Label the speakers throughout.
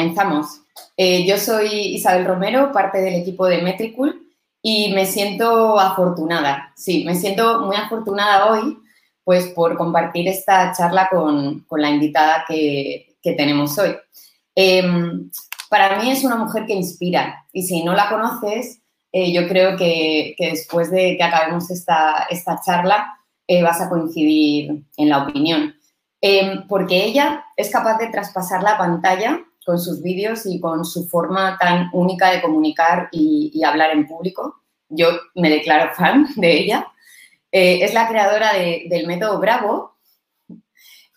Speaker 1: comenzamos. Eh, yo soy Isabel Romero, parte del equipo de Metricool y me siento afortunada, sí, me siento muy afortunada hoy pues por compartir esta charla con, la invitada que, tenemos hoy. Em, para mí es una mujer que inspira y si no la conoces, eh, yo creo que, después de que acabemos esta, esta charla eh, vas a coincidir en la opinión. Em, porque ella es capaz de traspasar la pantalla con sus vídeos y con su forma tan única de comunicar y, hablar en público. Yo me declaro fan de ella. Eh, es la creadora del método Bravo,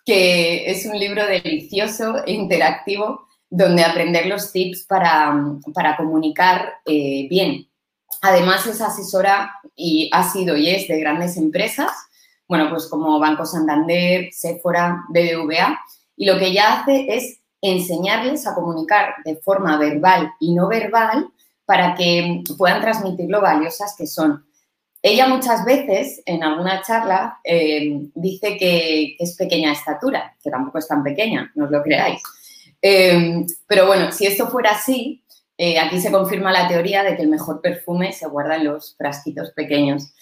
Speaker 1: que es un libro delicioso e interactivo donde aprender los tips para, comunicar eh, bien. Además es asesora y ha sido y es de grandes empresas bueno, pues como Banco Santander, Sephora, BBVA, y lo que ella hace es enseñarles a comunicar de forma verbal y no verbal para que puedan transmitir lo valiosas que son. Ella muchas veces en alguna charla eh, dice que, es pequeña estatura, que tampoco es tan pequeña, no os lo creáis. Eh, pero bueno, si esto fuera así, eh, aquí se confirma la teoría de que el mejor perfume se guarda en los frasquitos pequeños.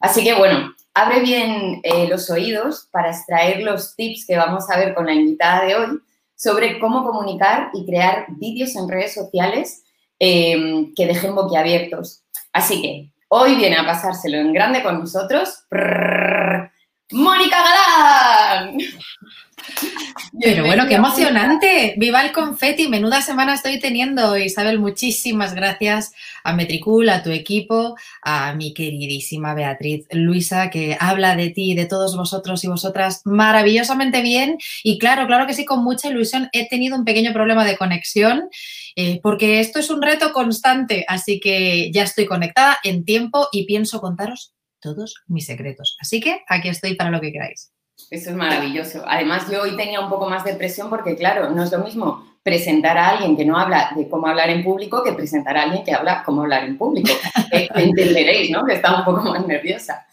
Speaker 1: Así que bueno, abre bien los oídos para extraer los tips que vamos a ver con la invitada de hoy sobre cómo comunicar y crear vídeos en redes sociales em, que dejen boquiabiertos. Así que hoy viene a pasárselo en grande con nosotros. ¡Mónica Galán!
Speaker 2: Pero bueno, qué emocionante. Viva el confeti. Menuda semana estoy teniendo, Isabel. Muchísimas gracias a Metricool, a tu equipo, a mi queridísima Beatriz Luisa, que habla de ti y de todos vosotros y vosotras maravillosamente bien. Y claro, claro que sí, con mucha ilusión. He tenido un pequeño problema de conexión. Eh, porque esto es un reto constante, así que ya estoy conectada en tiempo y pienso contaros todos mis secretos. Así que aquí estoy para lo que queráis.
Speaker 1: Eso es maravilloso. Además, yo hoy tenía un poco más de presión porque, claro, no es lo mismo presentar a alguien que no habla de cómo hablar en público que presentar a alguien que habla cómo hablar en público. Eh, entenderéis, ¿no? Que está un poco más nerviosa.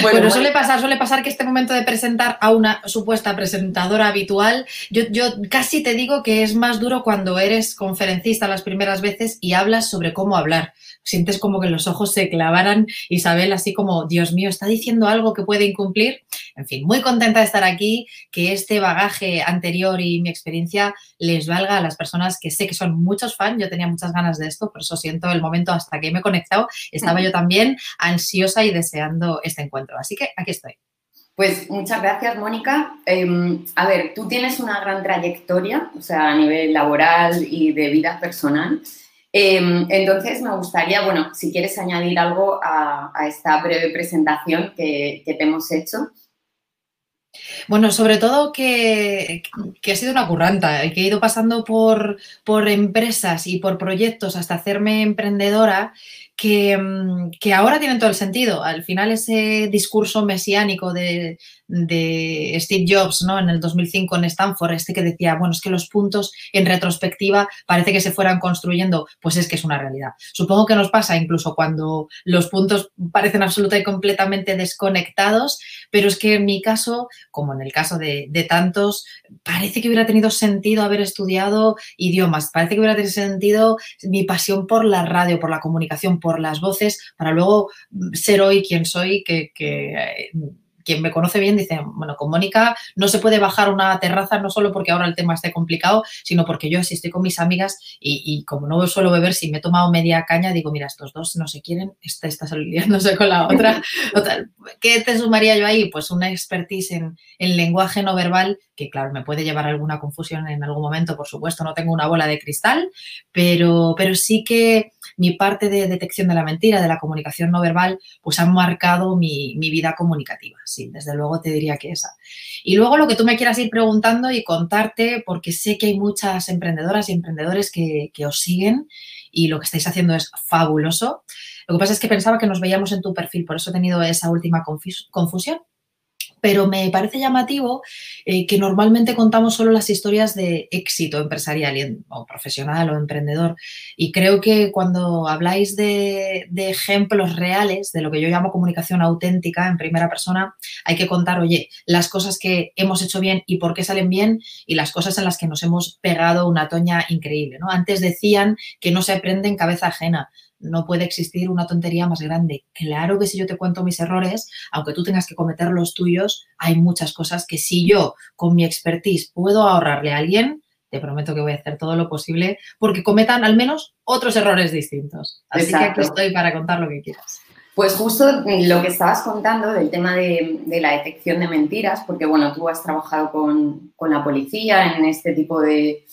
Speaker 2: Bueno, suele pasar, suele pasar que este momento de presentar a una supuesta presentadora habitual, yo, yo casi te digo que es más duro cuando eres conferencista las primeras veces y hablas sobre cómo hablar sientes como que los ojos se clavaran, Isabel, así como, Dios mío, está diciendo algo que puede incumplir. En fin, muy contenta de estar aquí, que este bagaje anterior y mi experiencia les valga a las personas que sé que son muchos fans. Yo tenía muchas ganas de esto, por eso siento el momento hasta que me he conectado. Estaba yo también ansiosa y deseando este encuentro. Así que aquí estoy.
Speaker 1: Pues muchas gracias, Mónica. Em, a ver, tú tienes una gran trayectoria, o sea, a nivel laboral y de vida personal. Em, entonces, me gustaría, bueno, si quieres añadir algo a, esta breve presentación que, te hemos hecho.
Speaker 2: Bueno, sobre todo que, que, ha sido una curranta y que he ido pasando por, por empresas y por proyectos hasta hacerme emprendedora que, que, ahora tienen todo el sentido. Al final ese discurso mesiánico de, Steve Jobs ¿no? en el 2005 en Stanford, este que decía, bueno, es que los puntos en retrospectiva parece que se fueran construyendo, pues es que es una realidad. Supongo que nos pasa incluso cuando los puntos parecen absolutamente y completamente desconectados, pero es que en mi caso, como en el caso de, tantos, parece que hubiera tenido sentido haber estudiado idiomas, parece que hubiera tenido sentido mi pasión por la radio, por la comunicación, las voces, para luego ser hoy quien soy, que, que eh, quien me conoce bien dice, bueno, con Mónica no se puede bajar una terraza no solo porque ahora el tema esté complicado, sino porque yo si estoy con mis amigas y, como no suelo beber, si me he tomado media caña, digo, mira, estos dos no se quieren, esta está saliéndose con la otra. ¿Qué te sumaría yo ahí? Pues una expertise en, en lenguaje no verbal que, claro, me puede llevar a alguna confusión en algún momento, por supuesto, no tengo una bola de cristal, pero, pero sí que mi parte de detección de la mentira, de la comunicación no verbal, pues han marcado mi, mi vida comunicativa sí, desde luego te diría que esa. Y luego lo que tú me quieras ir preguntando y contarte, porque sé que hay muchas emprendedoras y emprendedores que, os siguen y lo que estáis haciendo es fabuloso. Lo que pasa es que pensaba que nos veíamos en tu perfil, por eso he tenido esa última confusión. Pero me parece llamativo eh, que normalmente contamos solo las historias de éxito empresarial o profesional o emprendedor. Y creo que cuando habláis de, ejemplos reales, de lo que yo llamo comunicación auténtica en primera persona, hay que contar, oye, las cosas que hemos hecho bien y por qué salen bien y las cosas en las que nos hemos pegado una toña increíble. ¿no? Antes decían que no se aprende en cabeza ajena no puede existir una tontería más grande. Claro que si yo te cuento mis errores, aunque tú tengas que cometer los tuyos, hay muchas cosas que si yo con mi expertise puedo ahorrarle a alguien, te prometo que voy a hacer todo lo posible porque cometan al menos otros errores distintos. Así que aquí estoy para contar lo que quieras.
Speaker 1: Pues justo lo que estabas contando del tema de, la detección de mentiras, porque bueno, tú has trabajado con, la policía en este tipo de,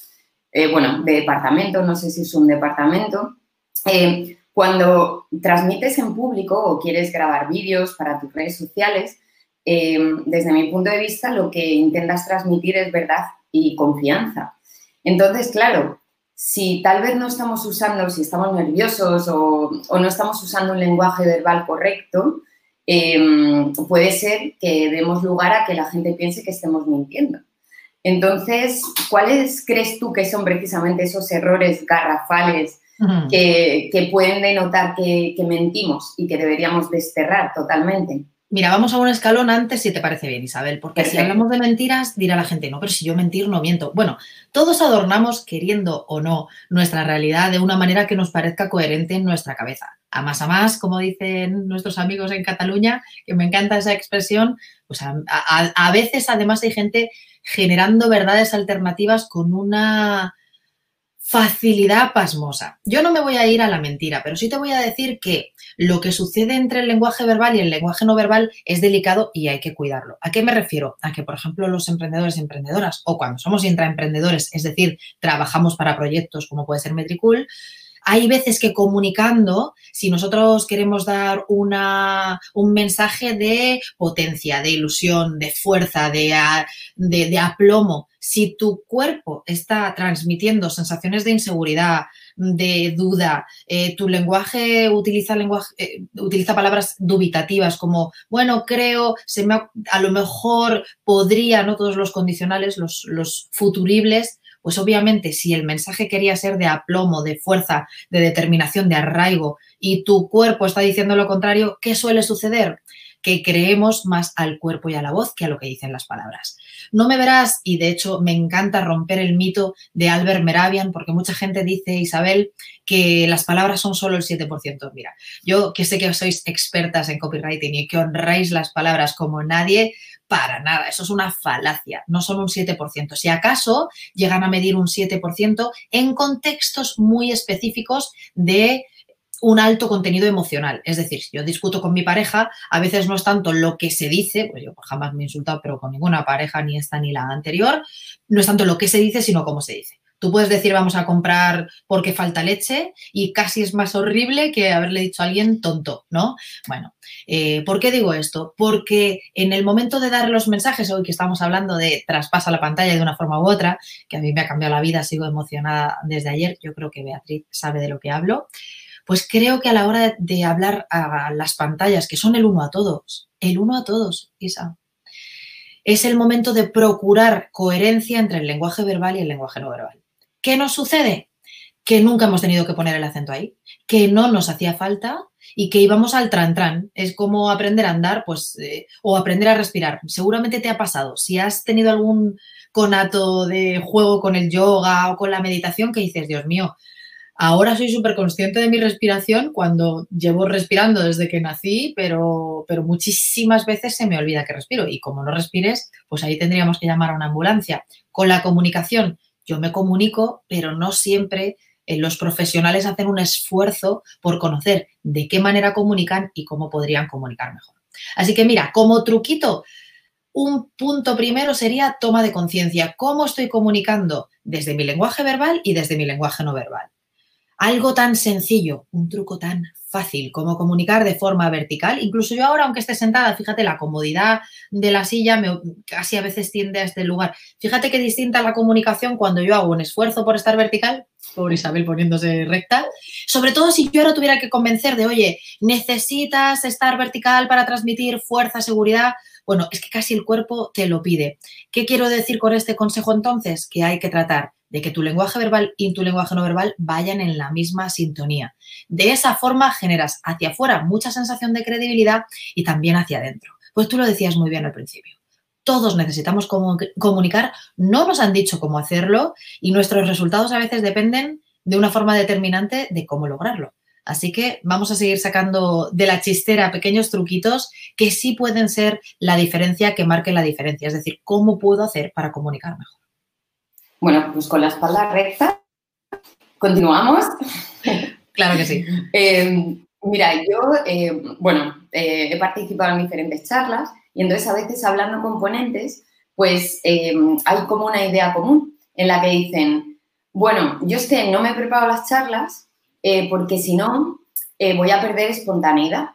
Speaker 1: eh, bueno, de departamento, no sé si es un departamento. Eh, cuando transmites en público o quieres grabar vídeos para tus redes sociales, em, desde mi punto de vista lo que intentas transmitir es verdad y confianza. Entonces, claro, si tal vez no estamos usando, si estamos nerviosos o, no estamos usando un lenguaje verbal correcto, em, puede ser que demos lugar a que la gente piense que estemos mintiendo. Entonces, ¿cuáles crees tú que son precisamente esos errores garrafales que, pueden denotar que, mentimos y que deberíamos desterrar totalmente.
Speaker 2: Mira, vamos a un escalón antes, si te parece bien, Isabel, porque si hablamos de mentiras, dirá la gente, no, pero si yo mentir no miento. Bueno, todos adornamos, queriendo o no, nuestra realidad de una manera que nos parezca coherente en nuestra cabeza. A más a más, como dicen nuestros amigos en Cataluña, que me encanta esa expresión, pues a veces además hay gente generando verdades alternativas con una facilidad pasmosa. Yo no me voy a ir a la mentira, pero sí te voy a decir que lo que sucede entre el lenguaje verbal y el lenguaje no verbal es delicado y hay que cuidarlo. ¿A qué me refiero? A que, por ejemplo, los emprendedores y emprendedoras, o cuando somos intraemprendedores, es decir, trabajamos para proyectos como puede ser Metricool, hay veces que comunicando, si nosotros queremos dar una, un mensaje de potencia, de ilusión, de fuerza, de, de, aplomo, si tu cuerpo está transmitiendo sensaciones de inseguridad, de duda, eh, tu lenguaje utiliza, lenguaje eh, utiliza palabras dubitativas como, bueno, creo, se me a lo mejor podría, no todos los condicionales, los, los futuribles, pues obviamente si el mensaje quería ser de aplomo, de fuerza, de determinación, de arraigo, y tu cuerpo está diciendo lo contrario, ¿qué suele suceder? Que creemos más al cuerpo y a la voz que a lo que dicen las palabras. No me verás, y de hecho me encanta romper el mito de Albert Meravian, porque mucha gente dice, Isabel, que las palabras son solo el 7%. Mira, yo que sé que sois expertas en copywriting y que honráis las palabras como nadie, para nada, eso es una falacia, no son un 7%. Si acaso llegan a medir un 7% en contextos muy específicos de un alto contenido emocional. Es decir, si yo discuto con mi pareja, a veces no es tanto lo que se dice, pues yo jamás me he insultado, pero con ninguna pareja, ni esta ni la anterior, no es tanto lo que se dice, sino cómo se dice. Tú puedes decir vamos a comprar porque falta leche y casi es más horrible que haberle dicho a alguien tonto, ¿no? Bueno, eh, ¿por qué digo esto? Porque en el momento de dar los mensajes, hoy que estamos hablando de traspasa la pantalla de una forma u otra, que a mí me ha cambiado la vida, sigo emocionada desde ayer, yo creo que Beatriz sabe de lo que hablo, pues creo que a la hora de hablar a las pantallas, que son el uno a todos, el uno a todos, Isa, es el momento de procurar coherencia entre el lenguaje verbal y el lenguaje no verbal. ¿Qué nos sucede? Que nunca hemos tenido que poner el acento ahí, que no nos hacía falta y que íbamos al tran-tran. Es como aprender a andar, pues, eh, o aprender a respirar. Seguramente te ha pasado. Si has tenido algún conato de juego con el yoga o con la meditación, que dices, Dios mío, Ahora soy súper consciente de mi respiración cuando llevo respirando desde que nací, pero, pero muchísimas veces se me olvida que respiro. Y como no respires, pues ahí tendríamos que llamar a una ambulancia. Con la comunicación, yo me comunico, pero no siempre eh, los profesionales hacen un esfuerzo por conocer de qué manera comunican y cómo podrían comunicar mejor. Así que mira, como truquito, un punto primero sería toma de conciencia. ¿Cómo estoy comunicando desde mi lenguaje verbal y desde mi lenguaje no verbal? Algo tan sencillo, un truco tan fácil cómo comunicar de forma vertical. Incluso yo ahora, aunque esté sentada, fíjate, la comodidad de la silla me, casi a veces tiende a este lugar. Fíjate qué distinta la comunicación cuando yo hago un esfuerzo por estar vertical, por Isabel poniéndose recta, sobre todo si yo ahora tuviera que convencer de, oye, necesitas estar vertical para transmitir fuerza, seguridad. Bueno, es que casi el cuerpo te lo pide. ¿Qué quiero decir con este consejo entonces? Que hay que tratar de que tu lenguaje verbal y tu lenguaje no verbal vayan en la misma sintonía. De esa forma generas hacia afuera mucha sensación de credibilidad y también hacia adentro. Pues tú lo decías muy bien al principio. Todos necesitamos comunicar, no nos han dicho cómo hacerlo y nuestros resultados a veces dependen de una forma determinante de cómo lograrlo. Así que vamos a seguir sacando de la chistera pequeños truquitos que sí pueden ser la diferencia que marque la diferencia. Es decir, cómo puedo hacer para comunicar mejor.
Speaker 1: Bueno, pues con la espalda recta, continuamos.
Speaker 2: Claro que sí.
Speaker 1: Eh, mira, yo, eh, bueno, eh, he participado en diferentes charlas y entonces a veces hablando con ponentes, pues hay como una idea común en la que dicen, bueno, yo es que no me preparo las charlas porque si no voy a perder espontaneidad.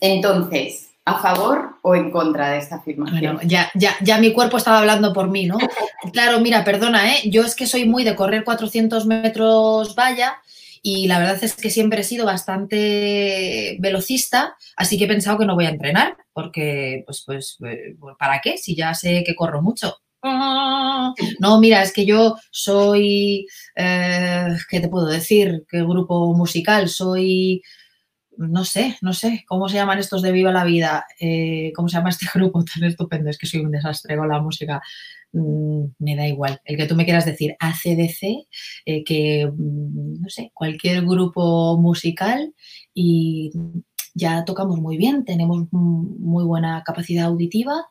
Speaker 1: Entonces, a favor o en contra de esta afirmación.
Speaker 2: Bueno, ya, ya, ya mi cuerpo estaba hablando por mí, ¿no? claro, mira, perdona, ¿eh? yo es que soy muy de correr 400 metros valla y la verdad es que siempre he sido bastante velocista, así que he pensado que no voy a entrenar, porque, pues, pues, eh, ¿para qué? Si ya sé que corro mucho. No, mira, es que yo soy, eh, ¿qué te puedo decir? ¿Qué grupo musical? Soy no sé, no sé, ¿cómo se llaman estos de Viva la Vida? Eh, ¿Cómo se llama este grupo tan estupendo? Es que soy un desastre con la música. Mm, me da igual. El que tú me quieras decir, ACDC, eh, que, mm, no sé, cualquier grupo musical y ya tocamos muy bien, tenemos muy buena capacidad auditiva,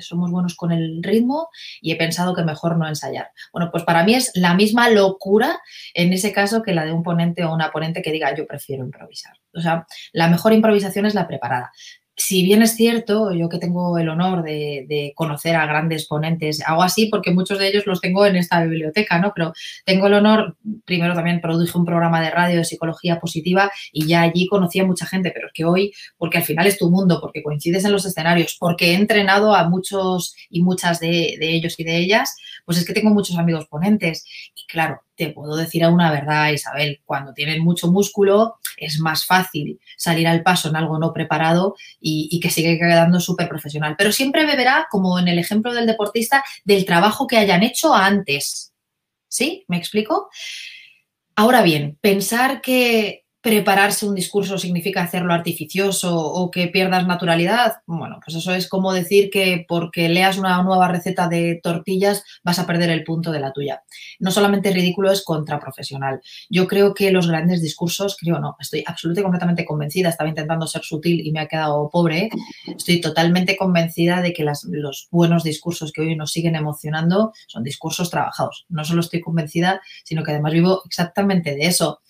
Speaker 2: somos buenos con el ritmo y he pensado que mejor no ensayar. Bueno, pues para mí es la misma locura en ese caso que la de un ponente o una ponente que diga yo prefiero improvisar. O sea, la mejor improvisación es la preparada si bien es cierto, yo que tengo el honor de, conocer a grandes ponentes, hago así porque muchos de ellos los tengo en esta biblioteca, ¿no? Pero tengo el honor, primero también produje un programa de radio de psicología positiva y ya allí conocí a mucha gente, pero es que hoy, porque al final es tu mundo, porque coincides en los escenarios, porque he entrenado a muchos y muchas de, de ellos y de ellas, pues es que tengo muchos amigos ponentes. Y claro, te puedo decir una verdad, Isabel, cuando tienen mucho músculo es más fácil salir al paso en algo no preparado y, que sigue quedando súper profesional. Pero siempre beberá, como en el ejemplo del deportista, del trabajo que hayan hecho antes. ¿Sí? ¿Me explico? Ahora bien, pensar que prepararse un discurso significa hacerlo artificioso o que pierdas naturalidad, bueno, pues eso es como decir que porque leas una nueva receta de tortillas vas a perder el punto de la tuya. No solamente ridículo, es contraprofesional. Yo creo que los grandes discursos, creo no, estoy absolutamente completamente convencida, estaba intentando ser sutil y me ha quedado pobre, estoy totalmente convencida de que los buenos discursos que hoy nos siguen emocionando son discursos trabajados. No solo estoy convencida, sino que además vivo exactamente de eso.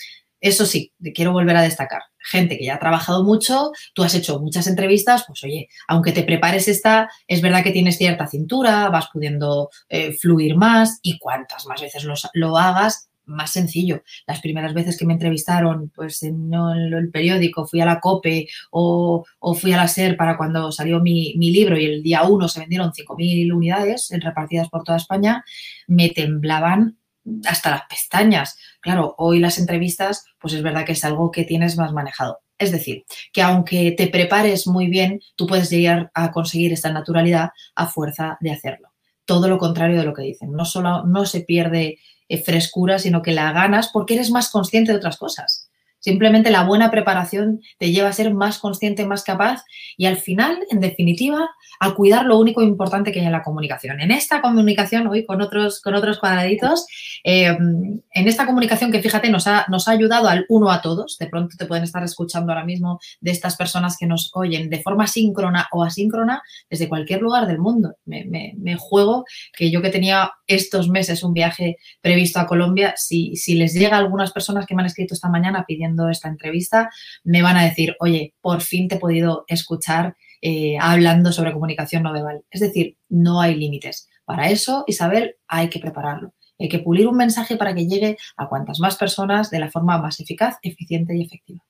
Speaker 2: Eso sí, quiero volver a destacar. Gente que ya ha trabajado mucho, tú has hecho muchas entrevistas, pues oye, aunque te prepares esta, es verdad que tienes cierta cintura, vas pudiendo eh, fluir más y cuantas más veces lo, hagas, más sencillo. Las primeras veces que me entrevistaron, pues en el, periódico, fui a la COPE o, fui a la SER para cuando salió mi, mi libro y el día uno se vendieron 5.000 unidades repartidas por toda España, me temblaban hasta las pestañas. Claro, hoy las entrevistas, pues es verdad que es algo que tienes más manejado. Es decir, que aunque te prepares muy bien, tú puedes llegar a conseguir esta naturalidad a fuerza de hacerlo. Todo lo contrario de lo que dicen. No solo no se pierde eh, frescura, sino que la ganas porque eres más consciente de otras cosas. Simplemente la buena preparación te lleva a ser más consciente, más capaz y al final, en definitiva, a cuidar lo único importante que hay en la comunicación. En esta comunicación, hoy con otros, con otros cuadraditos, eh, en esta comunicación que fíjate nos ha, nos ha ayudado al uno a todos, de pronto te pueden estar escuchando ahora mismo de estas personas que nos oyen de forma síncrona o asíncrona desde cualquier lugar del mundo. Me, juego que yo que tenía estos meses un viaje previsto a Colombia, si, si les llega a algunas personas que me han escrito esta mañana pidiendo esta entrevista, me van a decir, oye, por fin te he podido escuchar eh, hablando sobre comunicación no verbal. Es decir, no hay límites. Para eso, Isabel, hay que prepararlo. Hay que pulir un mensaje para que llegue a cuantas más personas de la forma más eficaz, eficiente y efectiva.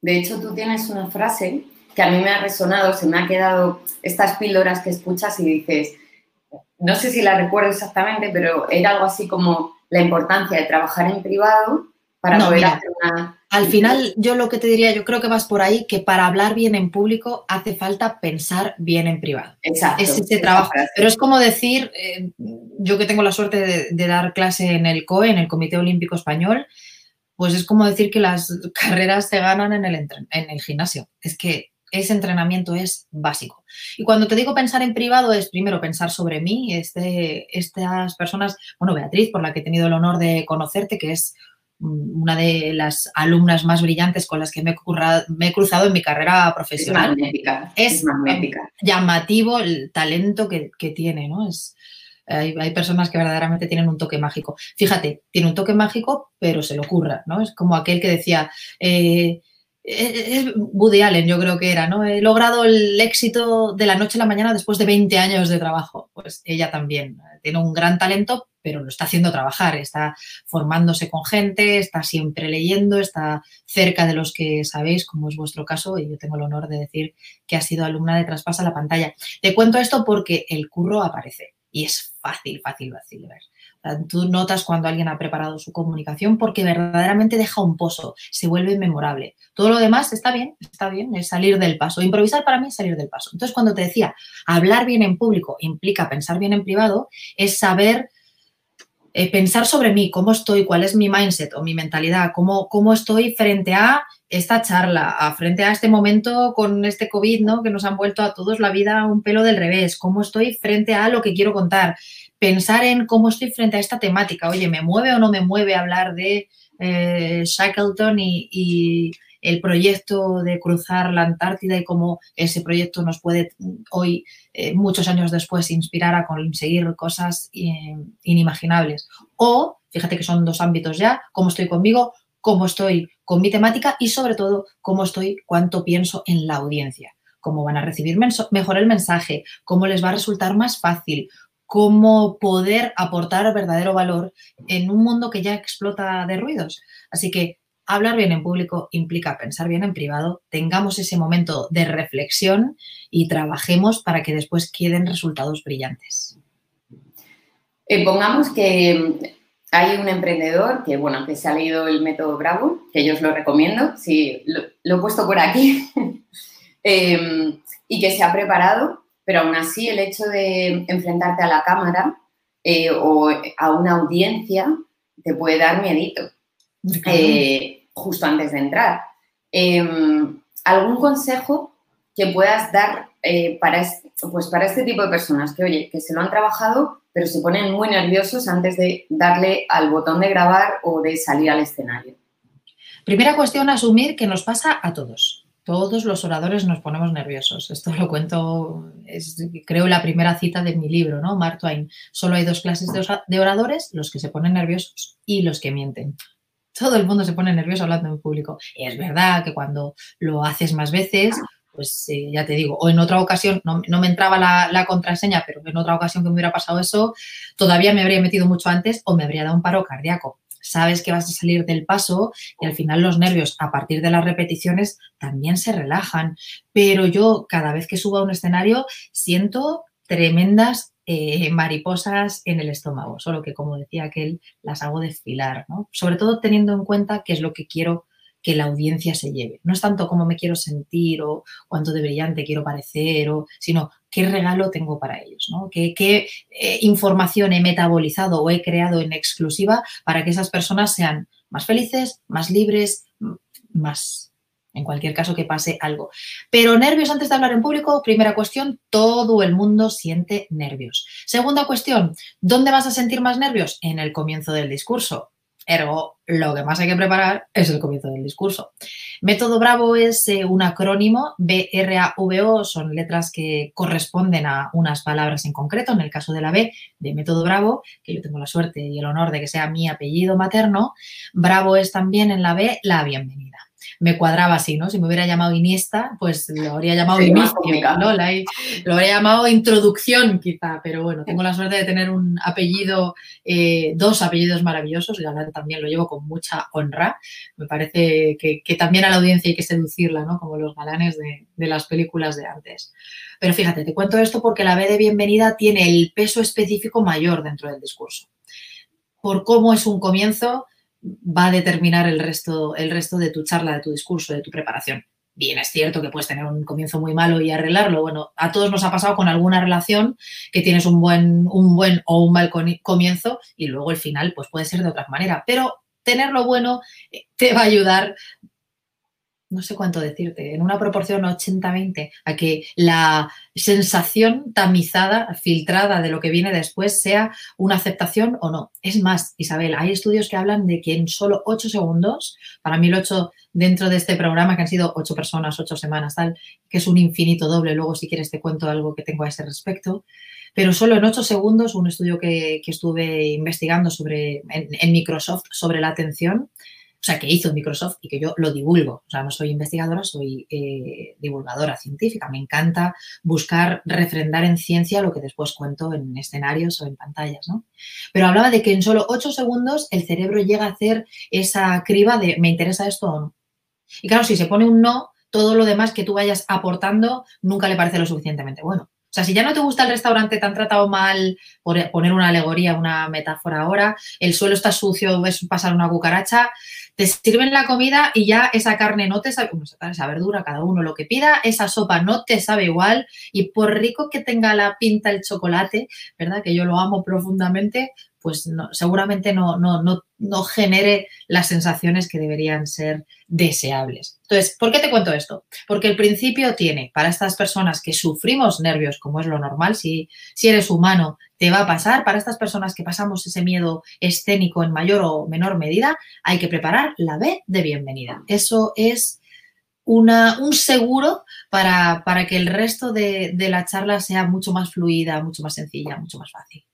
Speaker 1: De hecho, tú tienes una frase que a mí me ha resonado, se me ha quedado estas píldoras que escuchas y dices, no sé si la recuerdo exactamente, pero era algo así como la importancia de trabajar en privado para poder hacer una...
Speaker 2: Al final, yo lo que te diría, yo creo que vas por ahí, que para hablar bien en público hace falta pensar bien en privado.
Speaker 1: Exacto.
Speaker 2: Es ese trabajo. Pero es como decir, eh, yo que tengo la suerte de, dar clase en el COE, en el Comité Olímpico Español, pues es como decir que las carreras se ganan en el, en el gimnasio. Es que ese entrenamiento es básico. Y cuando te digo pensar en privado es primero pensar sobre mí, este, estas personas, bueno, Beatriz, por la que he tenido el honor de conocerte, que es una de las alumnas más brillantes con las que me he, cruzado en mi carrera profesional.
Speaker 1: Es magnética. Es, magnética.
Speaker 2: llamativo el talento que, tiene, ¿no? Es, hay, personas que verdaderamente tienen un toque mágico. Fíjate, tiene un toque mágico, pero se lo ocurra, ¿no? Es como aquel que decía, eh, es Woody Allen, yo creo que era, ¿no? He logrado el éxito de la noche a la mañana después de 20 años de trabajo. Pues ella también tiene un gran talento, pero lo está haciendo trabajar, está formándose con gente, está siempre leyendo, está cerca de los que sabéis, como es vuestro caso, y yo tengo el honor de decir que ha sido alumna de Traspasa la pantalla. Te cuento esto porque el curro aparece y es fácil, fácil, fácil ver. Tú notas cuando alguien ha preparado su comunicación porque verdaderamente deja un pozo, se vuelve memorable. Todo lo demás está bien, está bien, es salir del paso. Improvisar para mí es salir del paso. Entonces, cuando te decía, hablar bien en público implica pensar bien en privado, es saber eh, pensar sobre mí, cómo estoy, cuál es mi mindset o mi mentalidad, cómo, cómo estoy frente a esta charla, frente a este momento con este COVID, ¿no? Que nos han vuelto a todos la vida un pelo del revés, cómo estoy frente a lo que quiero contar pensar en cómo estoy frente a esta temática. Oye, ¿me mueve o no me mueve hablar de eh, Shackleton y, el proyecto de cruzar la Antártida y cómo ese proyecto nos puede hoy, eh, muchos años después, inspirar a conseguir cosas inimaginables? O, fíjate que son dos ámbitos ya, cómo estoy conmigo, cómo estoy con mi temática y sobre todo cómo estoy, cuánto pienso en la audiencia cómo van a recibir mejor el mensaje, cómo les va a resultar más fácil, cómo poder aportar verdadero valor en un mundo que ya explota de ruidos. Así que hablar bien en público implica pensar bien en privado, tengamos ese momento de reflexión y trabajemos para que después queden resultados brillantes.
Speaker 1: Eh, pongamos que hay un emprendedor que, bueno, que se ha leído el método Bravo, que yo os lo recomiendo, sí, lo, he puesto por aquí, eh, y que se ha preparado pero aún así el hecho de enfrentarte a la cámara eh, o a una audiencia te puede dar miedito. Eh, justo antes de entrar. Em, ¿Algún consejo que puedas dar eh, para, este, pues para este tipo de personas que, oye, que se lo han trabajado, pero se ponen muy nerviosos antes de darle al botón de grabar o de salir al escenario?
Speaker 2: Primera cuestión, asumir que nos pasa a todos. Todos los oradores nos ponemos nerviosos. Esto lo cuento, es, creo, la primera cita de mi libro, ¿no? Mark Twain. Solo hay dos clases de oradores, los que se ponen nerviosos y los que mienten. Todo el mundo se pone nervioso hablando en público. Y es verdad que cuando lo haces más veces, pues eh, ya te digo, o en otra ocasión, no, me entraba la, la, contraseña, pero en otra ocasión que me hubiera pasado eso, todavía me habría metido mucho antes o me habría dado un paro cardíaco sabes que vas a salir del paso y al final los nervios a partir de las repeticiones también se relajan. Pero yo cada vez que subo a un escenario siento tremendas eh, mariposas en el estómago, solo que como decía aquel, las hago desfilar, ¿no? Sobre todo teniendo en cuenta qué es lo que quiero que la audiencia se lleve. No es tanto cómo me quiero sentir o cuánto de brillante quiero parecer, o, sino qué regalo tengo para ellos, ¿no? qué, eh, información he metabolizado o he creado en exclusiva para que esas personas sean más felices, más libres, más en cualquier caso que pase algo. Pero nervios antes de hablar en público, primera cuestión, todo el mundo siente nervios. Segunda cuestión, ¿dónde vas a sentir más nervios? En el comienzo del discurso. Ergo, lo que más hay que preparar es el comienzo del discurso. Método Bravo es eh, un acrónimo, B-R-A-V-O, son letras que corresponden a unas palabras en concreto. En el caso de la B, de Método Bravo, que yo tengo la suerte y el honor de que sea mi apellido materno, Bravo es también en la B la bienvenida. Me cuadraba así, ¿no? Si me hubiera llamado Iniesta, pues lo habría llamado inicio, ¿no? lo habría llamado introducción quizá, pero bueno, tengo la suerte de tener un apellido, eh, dos apellidos maravillosos, Galán también lo llevo con mucha honra, me parece que, también a la audiencia hay que seducirla, ¿no? Como los galanes de, de las películas de antes. Pero fíjate, te cuento esto porque la B de bienvenida tiene el peso específico mayor dentro del discurso. Por cómo es un comienzo, va a determinar el resto, el resto de tu charla, de tu discurso, de tu preparación. Bien, es cierto que puedes tener un comienzo muy malo y arreglarlo. Bueno, a todos nos ha pasado con alguna relación que tienes un buen, un buen o un mal comienzo y luego el final pues puede ser de otra manera. Pero tenerlo bueno eh, te va a ayudar no sé cuánto decirte, en una proporción 80-20, a que la sensación tamizada, filtrada de lo que viene después sea una aceptación o no. Es más, Isabel, hay estudios que hablan de que en solo 8 segundos, para mí el 8 dentro de este programa, que han sido 8 personas, 8 semanas, tal, que es un infinito doble, luego si quieres te cuento algo que tengo a ese respecto, pero solo en 8 segundos, un estudio que, estuve investigando sobre, en Microsoft sobre la atención, o sea, que hizo Microsoft y que yo lo divulgo. O sea, no soy investigadora, soy eh, divulgadora científica. Me encanta buscar refrendar en ciencia lo que después cuento en escenarios o en pantallas, ¿no? Pero hablaba de que en solo ocho segundos el cerebro llega a hacer esa criba de ¿me interesa esto o no? Y claro, si se pone un no, todo lo demás que tú vayas aportando nunca le parece lo suficientemente bueno. O sea, si ya no te gusta el restaurante, te han tratado mal, por poner una alegoría, una metáfora ahora, el suelo está sucio, ves pasar una cucaracha, te sirven la comida y ya esa carne no te sabe, esa verdura, cada uno lo que pida, esa sopa no te sabe igual y por rico que tenga la pinta el chocolate, ¿verdad? Que yo lo amo profundamente, pues seguramente no, no, no, no genere las sensaciones que deberían ser deseables. Entonces, ¿por qué te cuento esto? Porque el principio tiene, para estas personas que sufrimos nervios, como es lo normal, si, si eres humano, te va a pasar, para estas personas que pasamos ese miedo escénico en mayor o menor medida, hay que preparar la B de bienvenida. Eso es una, un seguro para, para que el resto de, de la charla sea mucho más fluida, mucho más sencilla, mucho más fácil.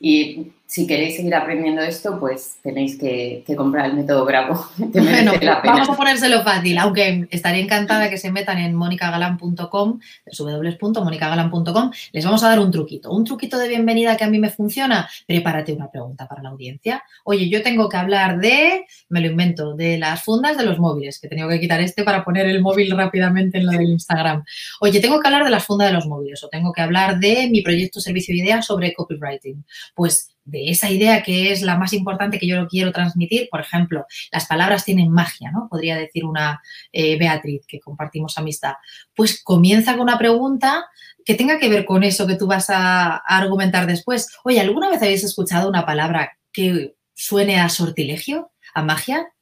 Speaker 1: Y si queréis seguir aprendiendo esto, pues tenéis que, comprar el método Bravo.
Speaker 2: bueno, vamos a ponérselo fácil, aunque estaría encantada que se metan en monicagalan.com, www.monicagalan.com. Les vamos a dar un truquito, un truquito de bienvenida que a mí me funciona. Prepárate una pregunta para la audiencia. Oye, yo tengo que hablar de, me lo invento, de las fundas de los móviles, que he tenido que quitar este para poner el móvil rápidamente en lo del Instagram. Oye, tengo que hablar de las fundas de los móviles o tengo que hablar de mi proyecto servicio de ideas sobre copywriting. Pues de esa idea que es la más importante que yo quiero transmitir, por ejemplo, las palabras tienen magia, ¿no? Podría decir una eh, Beatriz, que compartimos amistad. Pues comienza con una pregunta que tenga que ver con eso que tú vas a, argumentar después. Oye, ¿alguna vez habéis escuchado una palabra que suene a sortilegio, a magia?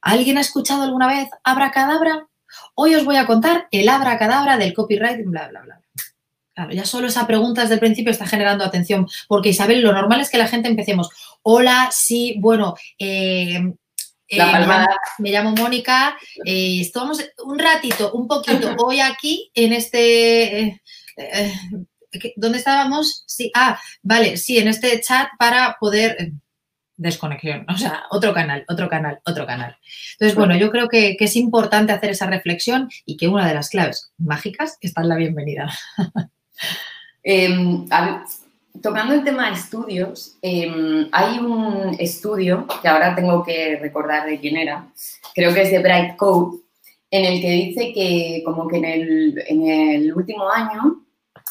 Speaker 2: ¿Alguien ha escuchado alguna vez abracadabra? Hoy os voy a contar el abracadabra del copyright, bla, bla, bla. Claro, ya solo esa pregunta desde el principio está generando atención, porque Isabel, lo normal es que la gente empecemos, hola, sí, bueno, eh, eh, me, llamo, Mónica, eh, estamos un ratito, un poquito, hoy aquí en este... ¿Dónde estábamos? Sí, ah, vale, sí, en este chat para poder desconexión, o sea, otro canal, otro canal, otro canal. Entonces, bueno, yo creo que, que, es importante hacer esa reflexión y que una de las claves mágicas está en la bienvenida.
Speaker 1: Em, tocando el tema de estudios, em, hay un estudio que ahora tengo que recordar de quién era, creo que es de Bright Code, en el que dice que como que en el, último año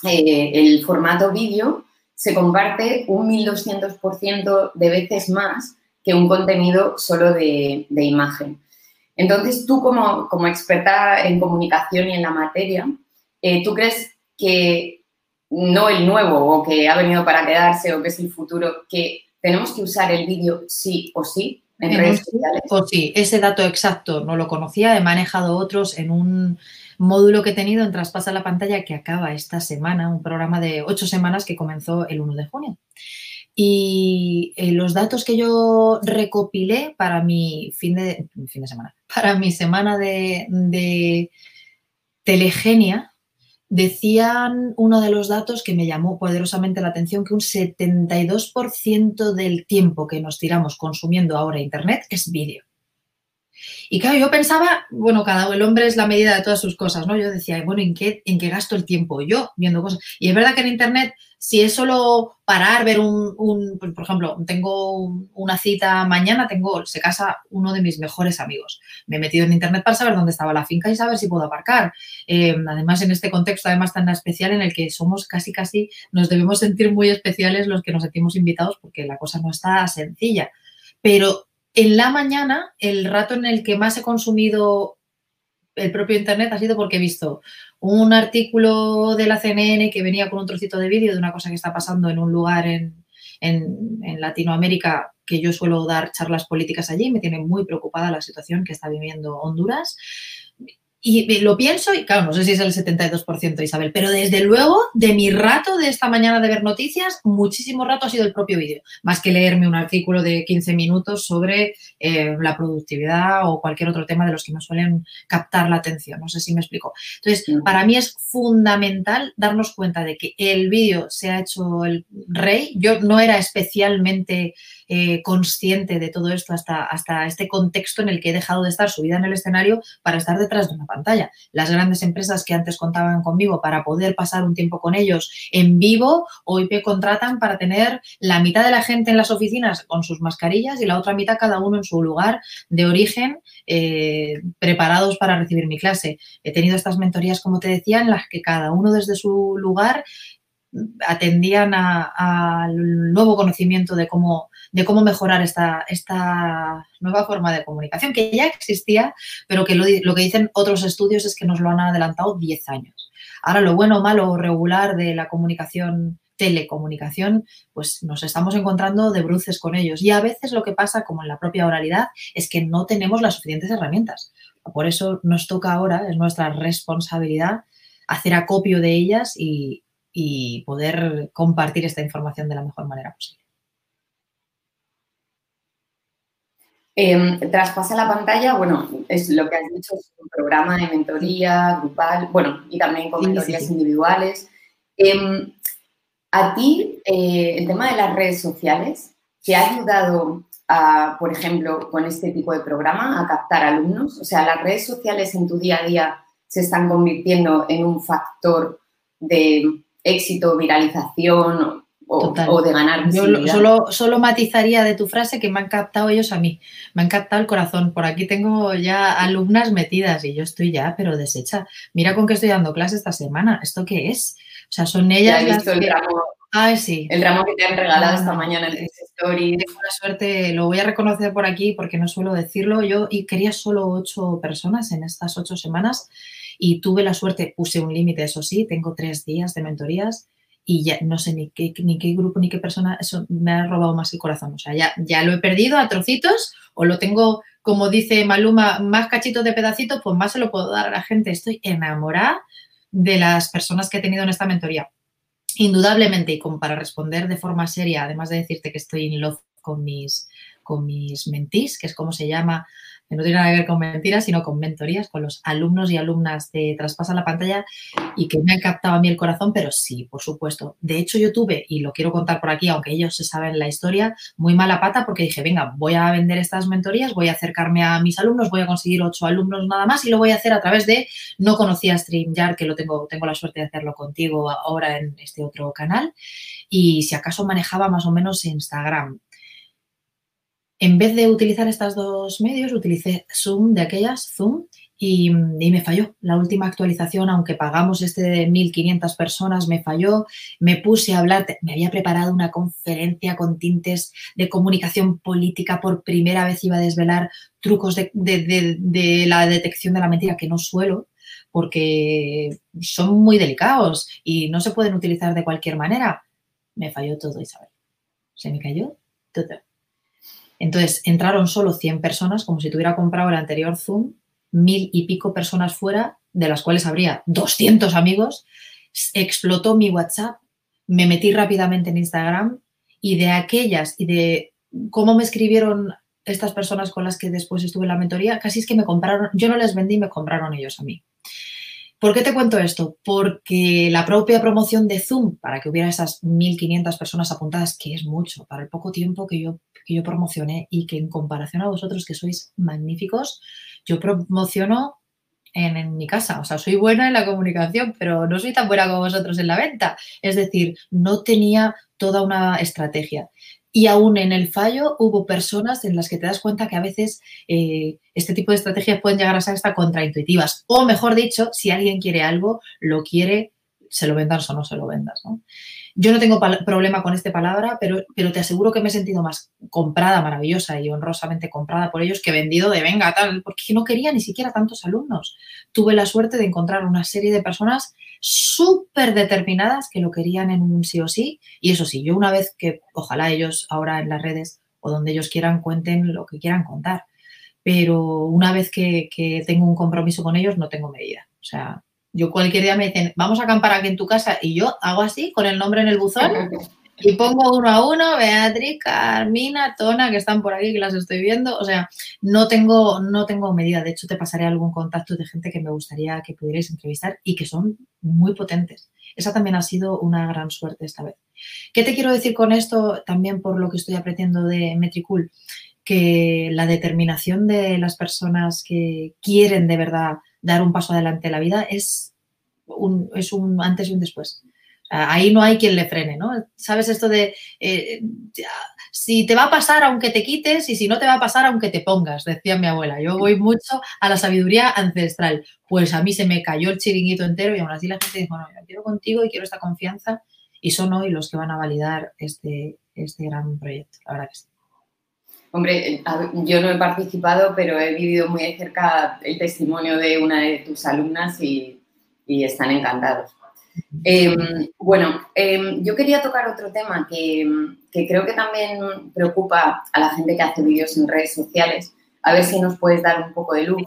Speaker 1: eh, el formato vídeo se comparte un 1200% de veces más que un contenido solo de, imagen. Entonces, tú como, como, experta en comunicación y en la materia, eh, ¿tú crees que no el nuevo o que ha venido para quedarse o que es el futuro, que tenemos que usar el vídeo sí o sí en redes sociales.
Speaker 2: O sí, ese dato exacto no lo conocía, he manejado otros en un módulo que he tenido en Traspasa la pantalla que acaba esta semana, un programa de ocho semanas que comenzó el 1 de junio. Y eh, los datos que yo recopilé para mi fin de, fin de semana, para mi semana de, de telegenia, Decían uno de los datos que me llamó poderosamente la atención, que un 72% del tiempo que nos tiramos consumiendo ahora Internet es vídeo. Y claro, yo pensaba, bueno, cada el hombre es la medida de todas sus cosas, ¿no? Yo decía, bueno, ¿en qué, ¿en qué gasto el tiempo yo viendo cosas? Y es verdad que en Internet, si es solo parar, ver un, por ejemplo, tengo una cita mañana, tengo, se casa uno de mis mejores amigos. Me he metido en Internet para saber dónde estaba la finca y saber si puedo aparcar. Eh, además, en este contexto, además tan especial en el que somos casi, casi, nos debemos sentir muy especiales los que nos sentimos invitados porque la cosa no está sencilla. Pero en la mañana, el rato en el que más he consumido el propio Internet ha sido porque he visto un artículo de la CNN que venía con un trocito de vídeo de una cosa que está pasando en un lugar en, en, Latinoamérica que yo suelo dar charlas políticas allí. Me tiene muy preocupada la situación que está viviendo Honduras. Y lo pienso y claro, no sé si es el 72% Isabel, pero desde luego de mi rato de esta mañana de ver noticias, muchísimo rato ha sido el propio vídeo, más que leerme un artículo de 15 minutos sobre eh, la productividad o cualquier otro tema de los que me suelen captar la atención. No sé si me explico. Entonces, para mí es fundamental darnos cuenta de que el vídeo se ha hecho el rey. Yo no era especialmente eh, consciente de todo esto hasta, hasta este contexto en el que he dejado de estar subida en el escenario para estar detrás de una pantalla. Las grandes empresas que antes contaban conmigo para poder pasar un tiempo con ellos en vivo, hoy me contratan para tener la mitad de la gente en las oficinas con sus mascarillas y la otra mitad cada uno en su lugar de origen, eh, preparados para recibir mi clase. He tenido estas mentorías, como te decía, en las que cada uno desde su lugar atendían al nuevo conocimiento de cómo, de cómo mejorar esta, esta nueva forma de comunicación, que ya existía, pero que lo, lo, que dicen otros estudios es que nos lo han adelantado 10 años. Ahora, lo bueno, malo o regular de la comunicación, telecomunicación, pues nos estamos encontrando de bruces con ellos. Y a veces lo que pasa, como en la propia oralidad, es que no tenemos las suficientes herramientas. Por eso nos toca ahora, es nuestra responsabilidad, hacer acopio de ellas y, y poder compartir esta información de la mejor manera posible.
Speaker 1: Eh, traspasa la pantalla, bueno, es lo que has dicho, es un programa de mentoría grupal, bueno, y también con mentorías individuales. Em, a ti, eh, el tema de las redes sociales, ¿te ha ayudado, a, por ejemplo, con este tipo de programa a captar alumnos? O sea, ¿las redes sociales en tu día a día se están convirtiendo en un factor de éxito, viralización o, de ganar
Speaker 2: Yo solo, solo matizaría de tu frase que me han captado ellos a mí, me han captado el corazón. Por aquí tengo ya alumnas metidas y yo estoy ya, pero deshecha. Mira con qué estoy dando clase esta semana. ¿Esto qué es? O sea, son ellas
Speaker 1: las el ramo,
Speaker 2: Ay, sí.
Speaker 1: El ramo que te han regalado esta ah, mañana en tus stories.
Speaker 2: Tengo la suerte, lo voy a reconocer por aquí porque no suelo decirlo. Yo y quería solo ocho personas en estas ocho semanas y tuve la suerte, puse un límite, eso sí, tengo tres días de mentorías y ya no sé ni qué, ni qué grupo ni qué persona, eso me ha robado más el corazón. O sea, ya, ya lo he perdido a trocitos o lo tengo, como dice Maluma, más cachitos de pedacitos, pues más se lo puedo dar a la gente. Estoy enamorada de las personas que he tenido en esta mentoría. Indudablemente, y como para responder de forma seria, además de decirte que estoy en love con mis, con mis mentís, que es como se llama no tiene nada que ver con mentiras, sino con mentorías, con los alumnos y alumnas de Traspasa la pantalla y que me han captado a mí el corazón, pero sí, por supuesto. De hecho, yo tuve, y lo quiero contar por aquí, aunque ellos se saben la historia, muy mala pata porque dije, venga, voy a vender estas mentorías, voy a acercarme a mis alumnos, voy a conseguir ocho alumnos nada más y lo voy a hacer a través de, no conocía StreamYard, que lo tengo, tengo la suerte de hacerlo contigo ahora en este otro canal, y si acaso manejaba más o menos Instagram. En vez de utilizar estos dos medios, utilicé Zoom de aquellas, Zoom, y, me falló. La última actualización, aunque pagamos este de 1.500 personas, me falló. Me puse a hablar, me había preparado una conferencia con tintes de comunicación política. Por primera vez iba a desvelar trucos de, de la detección de la mentira que no suelo porque son muy delicados y no se pueden utilizar de cualquier manera. Me falló todo, Isabel. Se me cayó todo. Entonces, entraron solo 100 personas, como si tuviera comprado el anterior Zoom, mil y pico personas fuera, de las cuales habría 200 amigos. Explotó mi WhatsApp, me metí rápidamente en Instagram y de aquellas y de cómo me escribieron estas personas con las que después estuve en la mentoría, casi es que me compraron, yo no les vendí, me compraron ellos a mí. ¿Por qué te cuento esto? Porque la propia promoción de Zoom, para que hubiera esas 1.500 personas apuntadas, que es mucho para el poco tiempo que yo, que yo promocioné y que en comparación a vosotros, que sois magníficos, yo promociono en, en, mi casa. O sea, soy buena en la comunicación, pero no soy tan buena como vosotros en la venta. Es decir, no tenía toda una estrategia. Y aún en el fallo hubo personas en las que te das cuenta que a veces eh, este tipo de estrategias pueden llegar a ser hasta contraintuitivas. O mejor dicho, si alguien quiere algo, lo quiere, se lo vendas o no se lo vendas. Yo no tengo problema con esta palabra, pero, pero te aseguro que me he sentido más comprada, maravillosa y honrosamente comprada por ellos que vendido de venga, tal, porque no quería ni siquiera tantos alumnos. Tuve la suerte de encontrar una serie de personas súper determinadas que lo querían en un sí o sí. Y eso sí, yo una vez que ojalá ellos ahora en las redes o donde ellos quieran cuenten lo que quieran contar. Pero una vez que, que tengo un compromiso con ellos, no tengo medida. O sea, yo cualquier día me dicen, vamos a acampar aquí en tu casa y yo hago así con el nombre en el buzón y pongo uno a uno, Beatriz, Carmina, Tona, que están por aquí, que las estoy viendo. O sea, no tengo, no tengo medida. De hecho, te pasaré algún contacto de gente que me gustaría que pudierais entrevistar y que son muy potentes. Esa también ha sido una gran suerte esta vez. ¿Qué te quiero decir con esto? También por lo que estoy aprendiendo de Metricool, que la determinación de las personas que quieren de verdad dar un paso adelante en la vida es un, es un antes y un después. Ahí no hay quien le frene, ¿no? ¿Sabes esto de eh, si te va a pasar aunque te quites y si no te va a pasar aunque te pongas? Decía mi abuela. Yo voy mucho a la sabiduría ancestral. Pues a mí se me cayó el chiringuito entero y aún así la gente dijo, no, yo quiero contigo y quiero esta confianza y son hoy los que van a validar este, este gran proyecto. La verdad que sí.
Speaker 1: Hombre, yo no he participado, pero he vivido muy de cerca el testimonio de una de tus alumnas y, están encantados. Em, bueno, em, yo quería tocar otro tema que, creo que también preocupa a la gente que hace vídeos en redes sociales, a ver si nos puedes dar un poco de luz,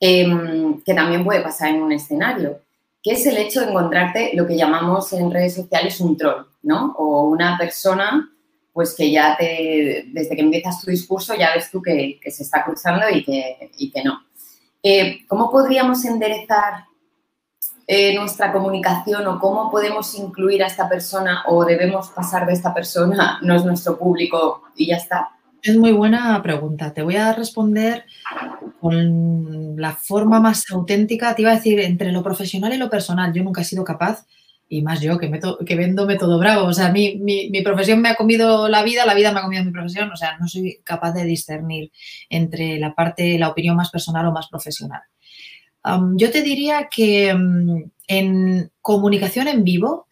Speaker 1: em, que también puede pasar en un escenario, que es el hecho de encontrarte lo que llamamos en redes sociales un troll, ¿no? O una persona pues que ya te, desde que empiezas tu discurso ya ves tú que, se está cruzando y que, que no. Eh, ¿Cómo podríamos enderezar eh, nuestra comunicación o cómo podemos incluir a esta persona o debemos pasar de esta persona, no es nuestro público y ya está?
Speaker 2: Es muy buena pregunta. Te voy a responder con la forma más auténtica. Te iba a decir entre lo profesional y lo personal. Yo nunca he sido capaz y más yo que, meto, que vendo método bravo. O sea, mi, mi, mi, profesión me ha comido la vida, la vida me ha comido mi profesión. O sea, no soy capaz de discernir entre la parte, la opinión más personal o más profesional. yo te diría que mm, en comunicación en vivo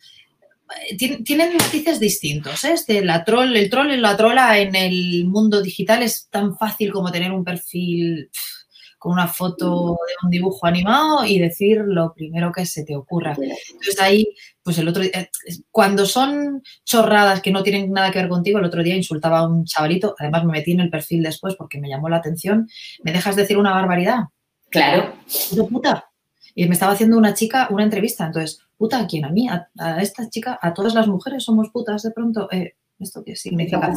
Speaker 2: eh, tienen matices distintos. ¿eh? Este, la troll, el troll y la trola en el mundo digital es tan fácil como tener un perfil con una foto de un dibujo animado y decir lo primero que se te ocurra. Entonces ahí, pues el otro día, eh, cuando son chorradas que no tienen nada que ver contigo, el otro día insultaba a un chavalito, además me metí en el perfil después porque me llamó la atención, ¿me dejas decir una barbaridad?
Speaker 1: Claro.
Speaker 2: Puta. Y me estaba haciendo una chica una entrevista, entonces, puta, ¿a quién? ¿A mí? ¿A, esta chica? ¿A todas las mujeres somos putas de pronto? Eh, ¿Esto qué significa?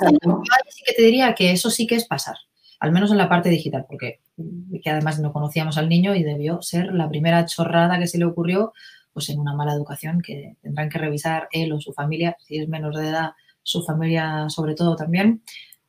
Speaker 2: sí que te diría que eso sí que es pasar al menos en la parte digital, porque que además no conocíamos al niño y debió ser la primera chorrada que se le ocurrió, pues en una mala educación que tendrán que revisar él o su familia, si es menos de edad, su familia sobre todo también,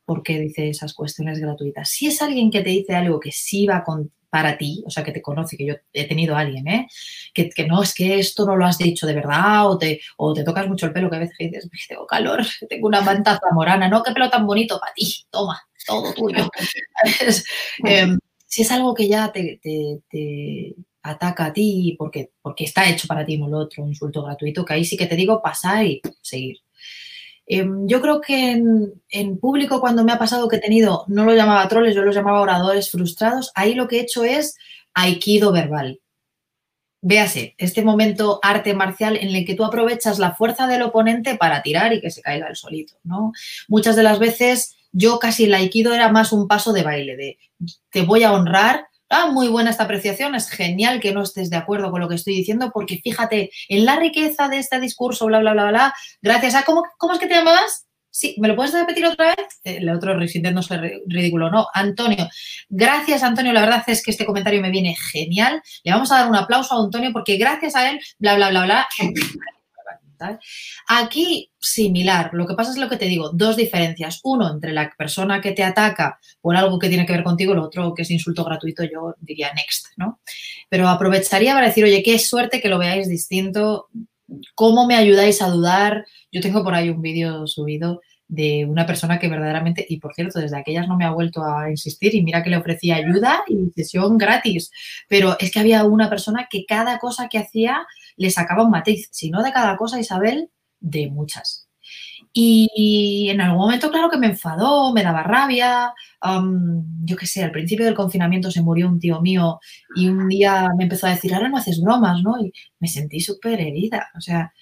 Speaker 2: porque dice esas cuestiones gratuitas. Si es alguien que te dice algo que sí va con, para ti, o sea, que te conoce, que yo he tenido a alguien, ¿eh? que, no, es que esto no lo has dicho de verdad, o te, o te tocas mucho el pelo, que a veces dices, tengo calor, tengo una manta zamorana, no, qué pelo tan bonito para ti, toma, todo tuyo. Em, si es algo que ya te, ataca a ti porque, porque está hecho para ti, no lo otro, un insulto gratuito, que ahí sí que te digo pasar y seguir. Em, yo creo que en, público cuando me ha pasado que he tenido, no lo llamaba troles, yo los llamaba oradores frustrados, ahí lo que he hecho es aikido verbal. Véase, este momento arte marcial en el que tú aprovechas la fuerza del oponente para tirar y que se caiga el solito, ¿no? Muchas de las veces yo casi el era más un paso de baile, de te voy a honrar. Ah, muy buena esta apreciación, es genial que no estés de acuerdo con lo que estoy diciendo, porque fíjate, en la riqueza de este discurso, bla, bla, bla, bla, gracias a, ¿cómo, cómo es que te llamabas? Sí, ¿me lo puedes repetir otra vez? El otro sintiéndose ridículo. No, Antonio. Gracias, Antonio. La verdad es que este comentario me viene genial. Le vamos a dar un aplauso a Antonio porque gracias a él, bla, bla, bla, bla. Aquí, similar. Lo que pasa es lo que te digo, dos diferencias. Uno, entre la persona que te ataca por algo que tiene que ver contigo, lo otro que es insulto gratuito, yo diría next, ¿no? Pero aprovecharía para decir, oye, qué suerte que lo veáis distinto. ¿Cómo me ayudáis a dudar? Yo tengo por ahí un vídeo subido de una persona que verdaderamente, y por cierto, desde aquellas no me ha vuelto a insistir y mira que le ofrecía ayuda y sesión gratis, pero es que había una persona que cada cosa que hacía le sacaba un matiz, si no de cada cosa, Isabel, de muchas. Y en algún momento, claro que me enfadó, me daba rabia. yo qué sé, al principio del confinamiento se murió un tío mío y un día me empezó a decir, ahora no haces bromas, ¿no? Y me sentí súper herida. O sea,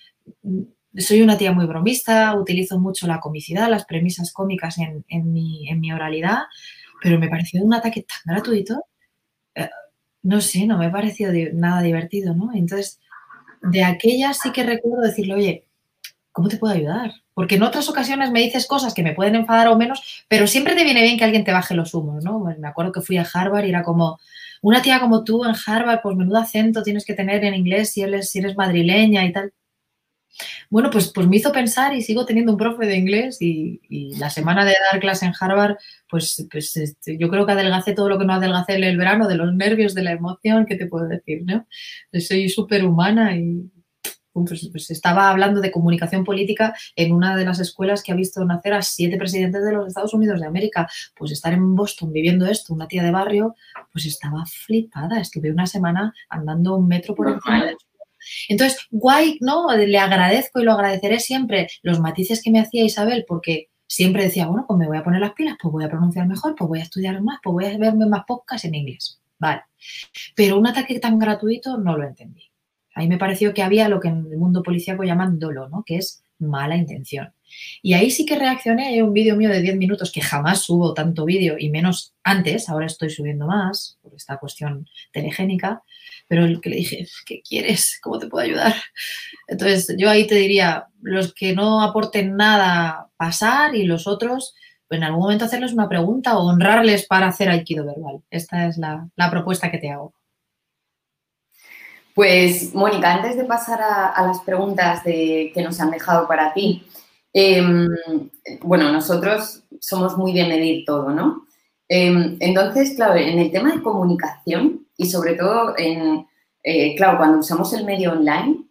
Speaker 2: soy una tía muy bromista, utilizo mucho la comicidad, las premisas cómicas en, mi, oralidad, pero me pareció un ataque tan gratuito. Eh, no sé, no me ha parecido nada divertido, ¿no? Entonces, de aquella sí que recuerdo decirle, oye, ¿cómo te puedo ayudar? Porque en otras ocasiones me dices cosas que me pueden enfadar o menos, pero siempre te viene bien que alguien te baje los humos, ¿no? me acuerdo que fui a Harvard y era como, una tía como tú en Harvard, pues menudo acento tienes que tener en inglés si eres, si eres madrileña y tal. Bueno, pues, pues me hizo pensar y sigo teniendo un profe de inglés y, la semana de dar clase en Harvard, pues, pues este, yo creo que adelgacé todo lo que no adelgacé el verano, de los nervios, de la emoción, ¿qué te puedo decir? ¿no? Soy súper humana y pues, pues, estaba hablando de comunicación política en una de las escuelas que ha visto nacer a siete presidentes de los Estados Unidos de América. Pues estar en Boston viviendo esto, una tía de barrio, pues estaba flipada. Estuve una semana andando un metro por encima de entonces, guay, ¿no? Le agradezco y lo agradeceré siempre los matices que me hacía Isabel, porque siempre decía, bueno, pues me voy a poner las pilas, pues voy a pronunciar mejor, pues voy a estudiar más, pues voy a verme más podcasts en inglés. Vale. Pero un ataque tan gratuito no lo entendí. Ahí me pareció que había lo que en el mundo policíaco llaman dolo, ¿no? Que es mala intención. Y ahí sí que reaccioné. Hay un vídeo mío de 10 minutos que jamás subo tanto vídeo y menos antes. Ahora estoy subiendo más por esta cuestión telegénica pero el que le dije, ¿qué quieres? ¿Cómo te puedo ayudar? Entonces, yo ahí te diría, los que no aporten nada, pasar y los otros, pues en algún momento hacerles una pregunta o honrarles para hacer aikido verbal. Esta es la, propuesta que te hago.
Speaker 1: Pues, Mónica, antes de pasar a, las preguntas de, que nos han dejado para ti, em, bueno, nosotros somos muy de medir todo, ¿no? Em, entonces, claro, en el tema de comunicación, y sobre todo en, eh, claro, cuando usamos el medio online,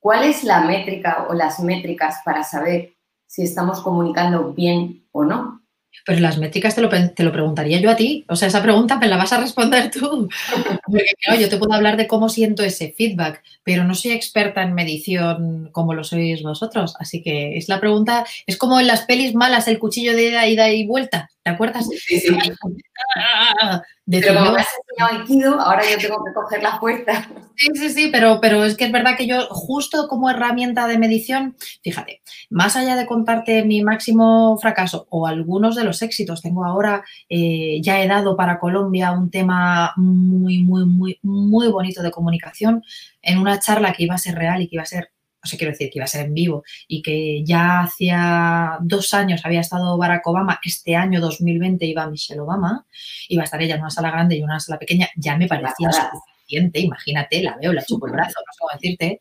Speaker 1: ¿cuál es la métrica o las métricas para saber si estamos comunicando bien o no?
Speaker 2: Pero las métricas te lo, te lo, preguntaría yo a ti. O sea, esa pregunta me la vas a responder tú. Porque claro, yo te puedo hablar de cómo siento ese feedback, pero no soy experta en medición como lo sois vosotros. Así que es la pregunta, es como en las pelis malas, el cuchillo de ida, y vuelta. ¿Te acuerdas?
Speaker 1: Sí, sí. pero como me has enseñado Aikido, ahora yo tengo que coger la puerta.
Speaker 2: Sí, sí, sí, pero, pero es que es verdad que yo, justo como herramienta de medición, fíjate, más allá de contarte mi máximo fracaso o algunos de los éxitos, tengo ahora, eh, ya he dado para Colombia un tema muy, muy, muy, muy bonito de comunicación en una charla que iba a ser real y que iba a ser o sea, quiero decir que iba a ser en vivo y que ya hacía dos años había estado Barack Obama, este año 2020 iba Michelle Obama, iba a estar ella en una sala grande y en una sala pequeña, ya me parecía suficiente, imagínate, la veo, la chupo el brazo, no sé cómo decirte.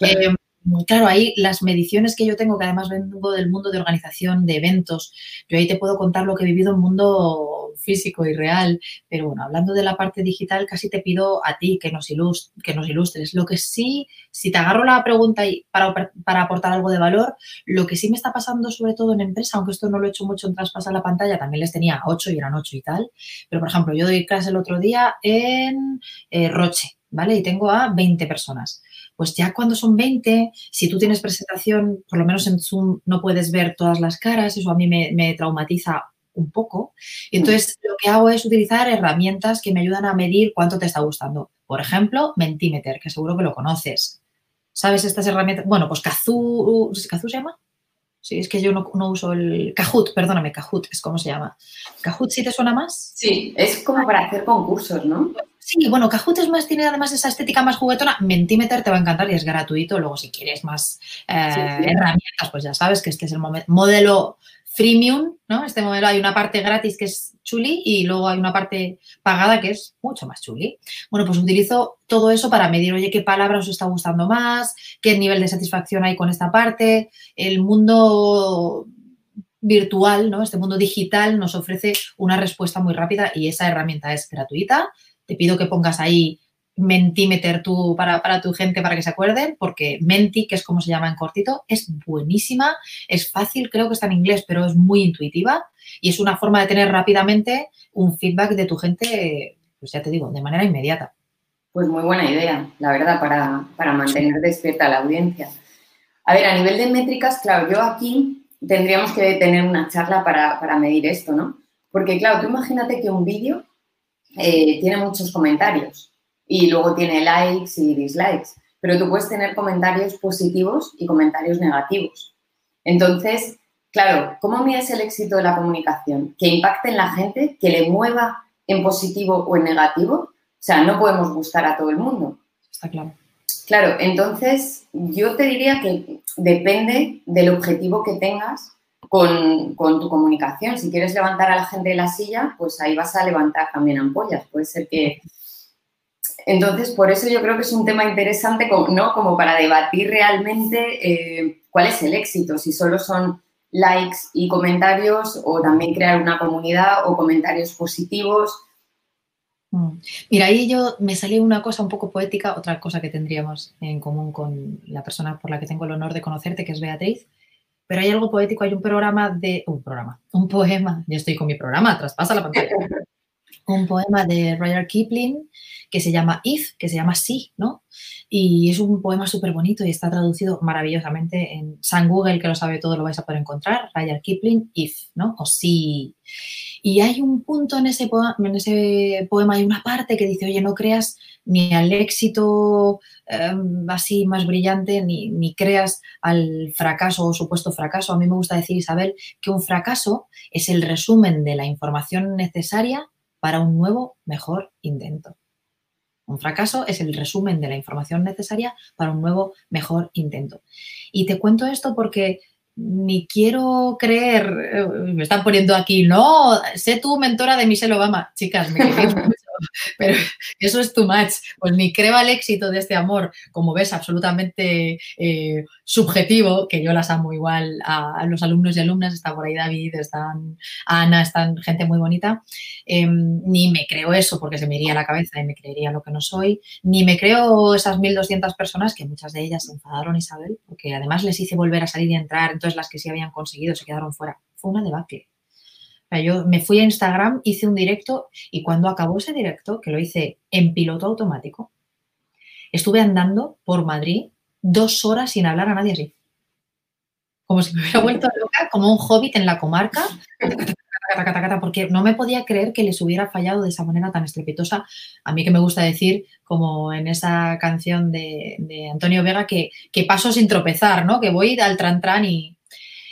Speaker 2: Eh, claro, ahí las mediciones que yo tengo, que además vengo del mundo de organización, de eventos, yo ahí te puedo contar lo que he vivido en mundo físico y real, pero bueno, hablando de la parte digital, casi te pido a ti que nos, que nos ilustres. Lo que sí, si te agarro la pregunta y para, para aportar algo de valor, lo que sí me está pasando sobre todo en empresa, aunque esto no lo he hecho mucho en traspasar la pantalla, también les tenía 8 y eran 8 y tal, pero por ejemplo, yo doy clase el otro día en eh, Roche, ¿vale? Y tengo a 20 personas pues ya cuando son 20, si tú tienes presentación, por lo menos en Zoom no puedes ver todas las caras, eso a mí me, me traumatiza un poco. Y entonces lo que hago es utilizar herramientas que me ayudan a medir cuánto te está gustando. Por ejemplo, Mentimeter, que seguro que lo conoces. ¿Sabes estas herramientas? Bueno, pues Kazoo, ¿Kazoo se llama? Sí, es que yo no, uso el Kahoot, perdóname, Kahoot es como se llama. ¿Kahoot sí te suena más?
Speaker 1: Sí, es como para hacer concursos, ¿no?
Speaker 2: Sí, bueno, Kahoot es más, tiene además esa estética más juguetona. Mentimeter te va a encantar y es gratuito. Luego, si quieres más eh, herramientas, pues ya sabes que este es el modelo freemium, ¿no? Este modelo hay una parte gratis que es chuli y luego hay una parte pagada que es mucho más chuli. Bueno, pues utilizo todo eso para medir, oye, qué palabra os está gustando más, qué nivel de satisfacción hay con esta parte. El mundo virtual, ¿no? Este mundo digital nos ofrece una respuesta muy rápida y esa herramienta es gratuita. Te pido que pongas ahí Mentimeter tú para, para, tu gente para que se acuerden, porque Menti, que es como se llama en cortito, es buenísima, es fácil, creo que está en inglés, pero es muy intuitiva y es una forma de tener rápidamente un feedback de tu gente, pues ya te digo, de manera inmediata.
Speaker 1: Pues muy buena idea, la verdad, para, para mantener despierta la audiencia. A ver, a nivel de métricas, claro, yo aquí tendríamos que tener una charla para, para medir esto, ¿no? Porque, claro, tú imagínate que un vídeo eh, tiene muchos comentarios y luego tiene likes y dislikes, pero tú puedes tener comentarios positivos y comentarios negativos. Entonces, claro, ¿cómo mides el éxito de la comunicación? Que impacte en la gente, que le mueva en positivo o en negativo. O sea, no podemos gustar a todo el mundo.
Speaker 2: Está claro.
Speaker 1: Claro, entonces yo te diría que depende del objetivo que tengas con, con, tu comunicación. Si quieres levantar a la gente de la silla, pues ahí vas a levantar también ampollas. Puede ser que entonces, por eso yo creo que es un tema interesante, ¿no? Como para debatir realmente eh, cuál es el éxito, si solo son likes y comentarios o también crear una comunidad o comentarios positivos.
Speaker 2: Mm. Mira, ahí yo me salió una cosa un poco poética, otra cosa que tendríamos en común con la persona por la que tengo el honor de conocerte, que es Beatriz. Pero hay algo poético, hay un programa de. Un programa, un poema. Yo estoy con mi programa, traspasa la pantalla. un poema de Roger Kipling que se llama If, que se llama Sí, ¿no? Y es un poema súper bonito y está traducido maravillosamente en San Google, que lo sabe todo, lo vais a poder encontrar, Roger Kipling, If, ¿no? O Sí. Y hay un punto en ese, poema, en ese poema, hay una parte que dice, oye, no creas ni al éxito em, así más brillante, ni, ni creas al fracaso o supuesto fracaso. A mí me gusta decir, Isabel, que un fracaso es el resumen de la información necesaria para un nuevo, mejor intento. Un fracaso es el resumen de la información necesaria para un nuevo, mejor intento. Y te cuento esto porque ni quiero creer, eh, me están poniendo aquí, no, sé tú mentora de Michelle Obama. Chicas, me pero eso es too much. Pues ni creo al éxito de este amor, como ves, absolutamente eh, subjetivo, que yo las amo igual a, los alumnos y alumnas, está por ahí David, están Ana, están gente muy bonita, em, ni me creo eso porque se me iría la cabeza y me creería lo que no soy, ni me creo esas 1.200 personas que muchas de ellas se enfadaron, Isabel, porque además les hice volver a salir y entrar, entonces las que sí habían conseguido se quedaron fuera. Fue una debacle yo me fui a Instagram, hice un directo y cuando acabó ese directo, que lo hice en piloto automático, estuve andando por Madrid dos horas sin hablar a nadie así. Como si me hubiera vuelto loca, como un hobbit en la comarca, porque no me podía creer que les hubiera fallado de esa manera tan estrepitosa. A mí que me gusta decir, como en esa canción de, Antonio Vega, que, paso sin tropezar, ¿no? Que voy al tran tran y,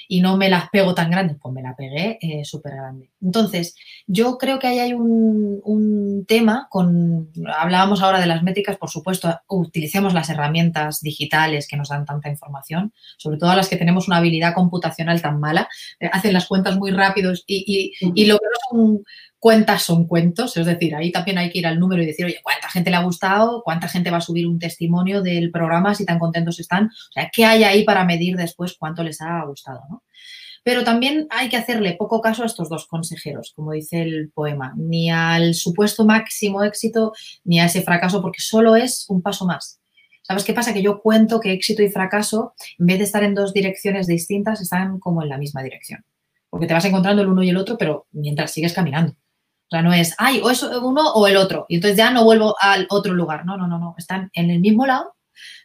Speaker 2: y no me las pego tan grandes, pues me la pegué eh, súper grande. Entonces, yo creo que ahí hay un, tema con, hablábamos ahora de las métricas, por supuesto, utilicemos las herramientas digitales que nos dan tanta información, sobre todo las que tenemos una habilidad computacional tan mala, eh, hacen las cuentas muy rápidos y, y lo que no son cuentas son cuentos, es decir, ahí también hay que ir al número y decir, oye, ¿cuánta gente le ha gustado? ¿Cuánta gente va a subir un testimonio del programa? Si tan contentos están. O sea, ¿qué hay ahí para medir después cuánto les ha gustado? ¿no? Pero también hay que hacerle poco caso a estos dos consejeros, como dice el poema, ni al supuesto máximo éxito ni a ese fracaso, porque solo es un paso más. ¿Sabes qué pasa? Que yo cuento que éxito y fracaso, en vez de estar en dos direcciones distintas, están como en la misma dirección. Porque te vas encontrando el uno y el otro, pero mientras sigues caminando. O sea, no es, ay, o es uno o el otro. Y entonces ya no vuelvo al otro lugar. No, no, no, no. Están en el mismo lado,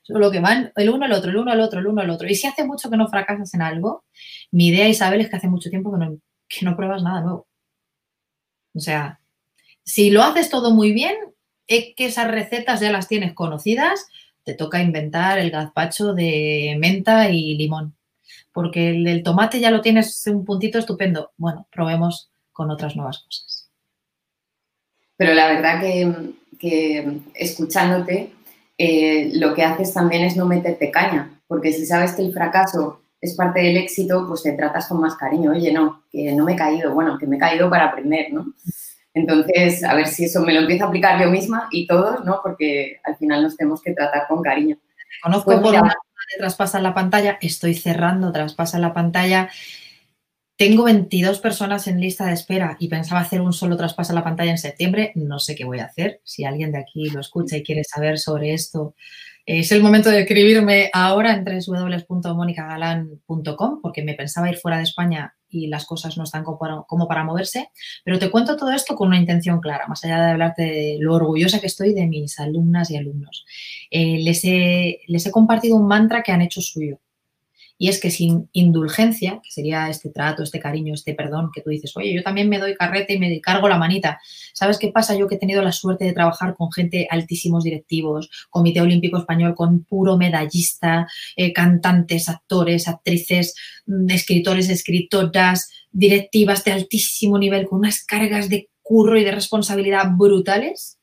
Speaker 2: solo que van el uno, el otro, el uno, el otro, el uno, el otro. Y si hace mucho que no fracasas en algo, mi idea, Isabel, es que hace mucho tiempo que no, que no pruebas nada nuevo. O sea, si lo haces todo muy bien, es que esas recetas ya las tienes conocidas, te toca inventar el gazpacho de menta y limón. Porque el del tomate ya lo tienes un puntito estupendo. Bueno, probemos con otras nuevas cosas.
Speaker 1: Pero la verdad que, escuchándote, eh, lo que haces también es no meterte caña, porque si sabes que el fracaso es parte del éxito, pues te tratas con más cariño. Oye, no, que no me he caído, bueno, que me he caído para aprender, ¿no? Entonces, a ver si eso me lo empiezo a aplicar yo misma y todos, ¿no? Porque al final nos tenemos que tratar con cariño.
Speaker 2: Conozco pues por una de traspasa la pantalla, estoy cerrando traspasa la pantalla. Tengo 22 personas en lista de espera y pensaba hacer un solo traspaso a la pantalla en septiembre. No sé qué voy a hacer. Si alguien de aquí lo escucha y quiere saber sobre esto, es el momento de escribirme ahora en www.monicagalan.com porque me pensaba ir fuera de España y las cosas no están como para, moverse. Pero te cuento todo esto con una intención clara, más allá de hablarte de lo orgullosa que estoy de mis alumnas y alumnos. Eh, les, les he compartido un mantra que han hecho suyo y es que sin indulgencia, que sería este trato, este cariño, este perdón, que tú dices, oye, yo también me doy carrete y me cargo la manita. ¿Sabes qué pasa? Yo que he tenido la suerte de trabajar con gente altísimos directivos, Comité Olímpico Español con puro medallista, eh, cantantes, actores, actrices, mm, escritores, escritoras, directivas de altísimo nivel, con unas cargas de curro y de responsabilidad brutales.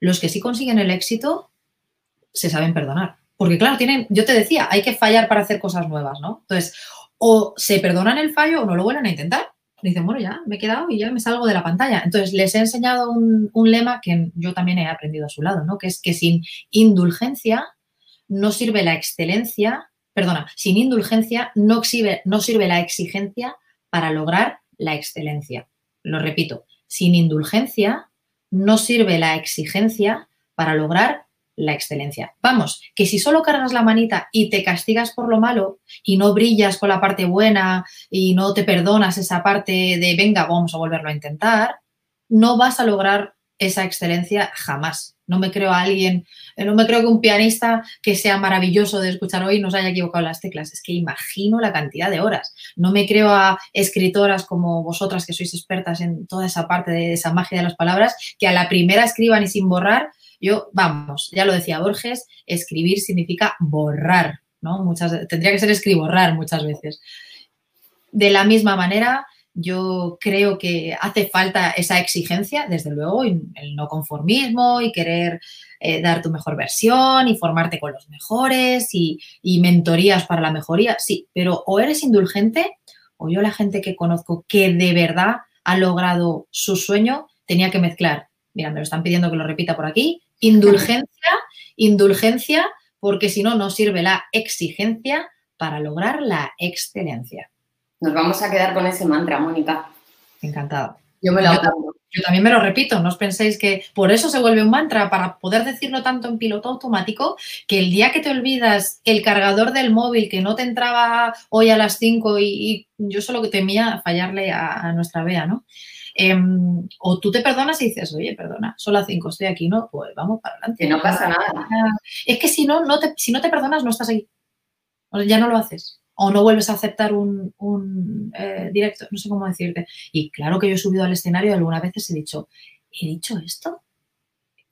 Speaker 2: Los que sí consiguen el éxito se saben perdonar porque claro, tienen, yo te decía, hay que fallar para hacer cosas nuevas, ¿no? Entonces, o se perdonan el fallo o no lo vuelven a intentar. Dicen, bueno, ya me he quedado y ya me salgo de la pantalla. Entonces, les he enseñado un, lema que yo también he aprendido a su lado, ¿no? Que es que sin indulgencia no sirve la excelencia, perdona, sin indulgencia no sirve, no sirve la exigencia para lograr la excelencia. Lo repito, sin indulgencia no sirve la exigencia para lograr la excelencia. Vamos, que si solo cargas la manita y te castigas por lo malo y no brillas con la parte buena y no te perdonas esa parte de venga, vamos a volverlo a intentar, no vas a lograr esa excelencia jamás. No me creo a alguien, no me creo que un pianista que sea maravilloso de escuchar hoy nos haya equivocado las teclas. Es que imagino la cantidad de horas. No me creo a escritoras como vosotras que sois expertas en toda esa parte de esa magia de las palabras, que a la primera escriban y sin borrar yo, vamos, ya lo decía Borges, escribir significa borrar, ¿no? Muchas, tendría que ser escriborrar muchas veces. De la misma manera, yo creo que hace falta esa exigencia, desde luego, el no conformismo y querer eh, dar tu mejor versión y formarte con los mejores y, y, mentorías para la mejoría, sí, pero o eres indulgente o yo la gente que conozco que de verdad ha logrado su sueño tenía que mezclar. Mira, me lo están pidiendo que lo repita por aquí. Indulgencia, indulgencia, porque si no, no sirve la exigencia para lograr la excelencia.
Speaker 1: Nos vamos a quedar con ese mantra, Mónica.
Speaker 2: Encantado.
Speaker 1: Yo me lo
Speaker 2: yo, también me lo repito, no os penséis que por eso se vuelve un mantra, para poder decirlo tanto en piloto automático, que el día que te olvidas el cargador del móvil que no te entraba hoy a las 5 y, yo solo que temía fallarle a, a nuestra Bea, ¿no? Em, o tú te perdonas y dices, oye, perdona, solo a cinco estoy aquí, ¿no? Pues vamos para adelante.
Speaker 1: Que no pasa nada.
Speaker 2: Es que si no, no te, si no te perdonas, no estás ahí. ya no lo haces. O no vuelves a aceptar un, eh, directo, no sé cómo decirte. Y claro que yo he subido al escenario y algunas veces he dicho, ¿he dicho esto?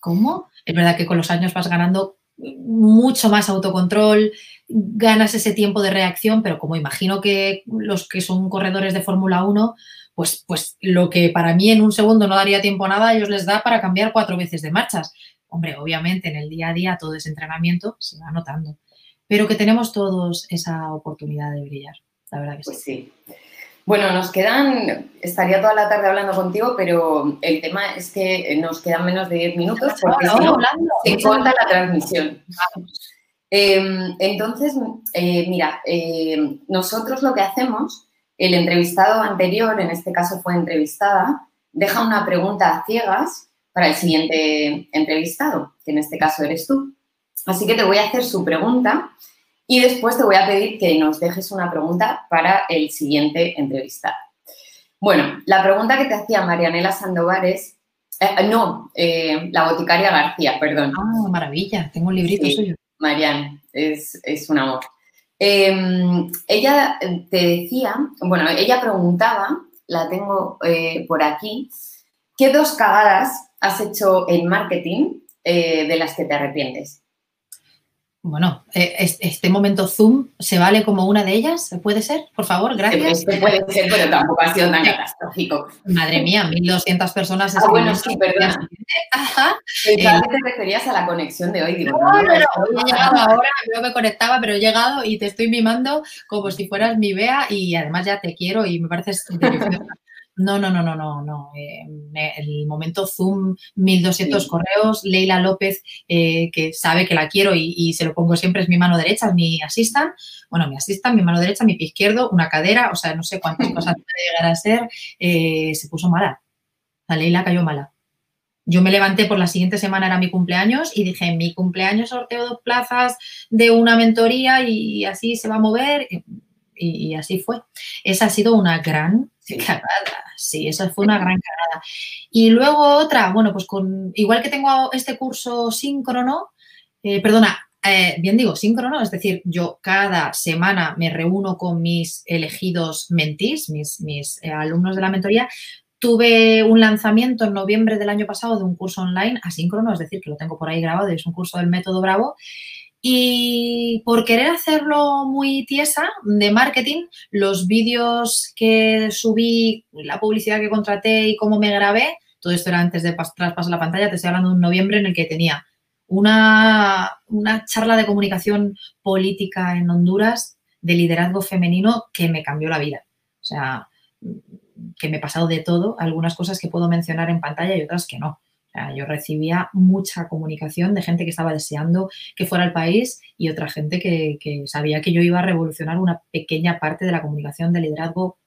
Speaker 2: ¿Cómo? Es verdad que con los años vas ganando mucho más autocontrol, ganas ese tiempo de reacción, pero como imagino que los que son corredores de Fórmula 1, pues, pues lo que para mí en un segundo no daría tiempo a nada, a ellos les da para cambiar cuatro veces de marchas. Hombre, obviamente en el día a día todo ese entrenamiento se va notando, pero que tenemos todos esa oportunidad de brillar, la verdad que
Speaker 1: pues sí. Bueno, nos quedan, estaría toda la tarde hablando contigo, pero el tema es que nos quedan menos de 10 minutos porque no, se corta la transmisión. Em, entonces, eh, mira, eh, nosotros lo que hacemos el entrevistado anterior, en este caso fue entrevistada, deja una pregunta a ciegas para el siguiente entrevistado, que en este caso eres tú. Así que te voy a hacer su pregunta y después te voy a pedir que nos dejes una pregunta para el siguiente entrevistado. Bueno, la pregunta que te hacía Marianela Sandoval es, eh, no, eh, la boticaria García, perdón.
Speaker 2: Ah, maravilla, tengo un librito suyo.
Speaker 1: Marian, es, es un amor. Em, ella te decía, bueno, ella preguntaba, la tengo eh, por aquí, ¿qué dos cagadas has hecho en marketing eh, de las que te arrepientes?
Speaker 2: Bueno, eh, este momento Zoom se vale como una de ellas, ¿puede ser? Por favor, gracias.
Speaker 1: Este puede ser, pero tampoco ha sido tan catastrófico.
Speaker 2: Madre mía, 1.200 personas.
Speaker 1: Ah, bueno, sí, perdón. Ajá. Pensaba que te referías a la conexión de hoy.
Speaker 2: Digo, no, no, no, he llegado ahora, yo me conectaba, pero he llegado y te estoy mimando como si fueras mi Bea y además ya te quiero y me pareces No, no, no, no, no, no. Eh, el momento Zoom, 1200 correos, Leila López, eh, que sabe que la quiero y, se lo pongo siempre, es mi mano derecha, es mi asistan. Bueno, mi asistan, mi mano derecha, mi pie izquierdo, una cadera, o sea, no sé cuántas cosas puede llegar a ser. Eh, se puso mala. La Leila cayó mala. Yo me levanté por la siguiente semana, era mi cumpleaños, y dije, en mi cumpleaños sorteo dos plazas de una mentoría y así se va a mover. Y, así fue. Esa ha sido una gran cagada. Sí, esa fue una gran cagada. Y luego otra, bueno, pues con, igual que tengo este curso síncrono, eh, perdona, eh, bien digo, síncrono, es decir, yo cada semana me reúno con mis elegidos mentís, mis, mis eh, alumnos de la mentoría. Tuve un lanzamiento en noviembre del año pasado de un curso online asíncrono, es decir, que lo tengo por ahí grabado, es un curso del método Bravo. Y por querer hacerlo muy tiesa de marketing, los vídeos que subí, la publicidad que contraté y cómo me grabé, todo esto era antes de traspasar la pantalla, te estoy hablando de un noviembre en el que tenía una, una charla de comunicación política en Honduras de liderazgo femenino que me cambió la vida. O sea, que me he pasado de todo, algunas cosas que puedo mencionar en pantalla y otras que no yo recibía mucha comunicación de gente que estaba deseando que fuera al país y otra gente que, sabía que yo iba a revolucionar una pequeña parte de la comunicación de liderazgo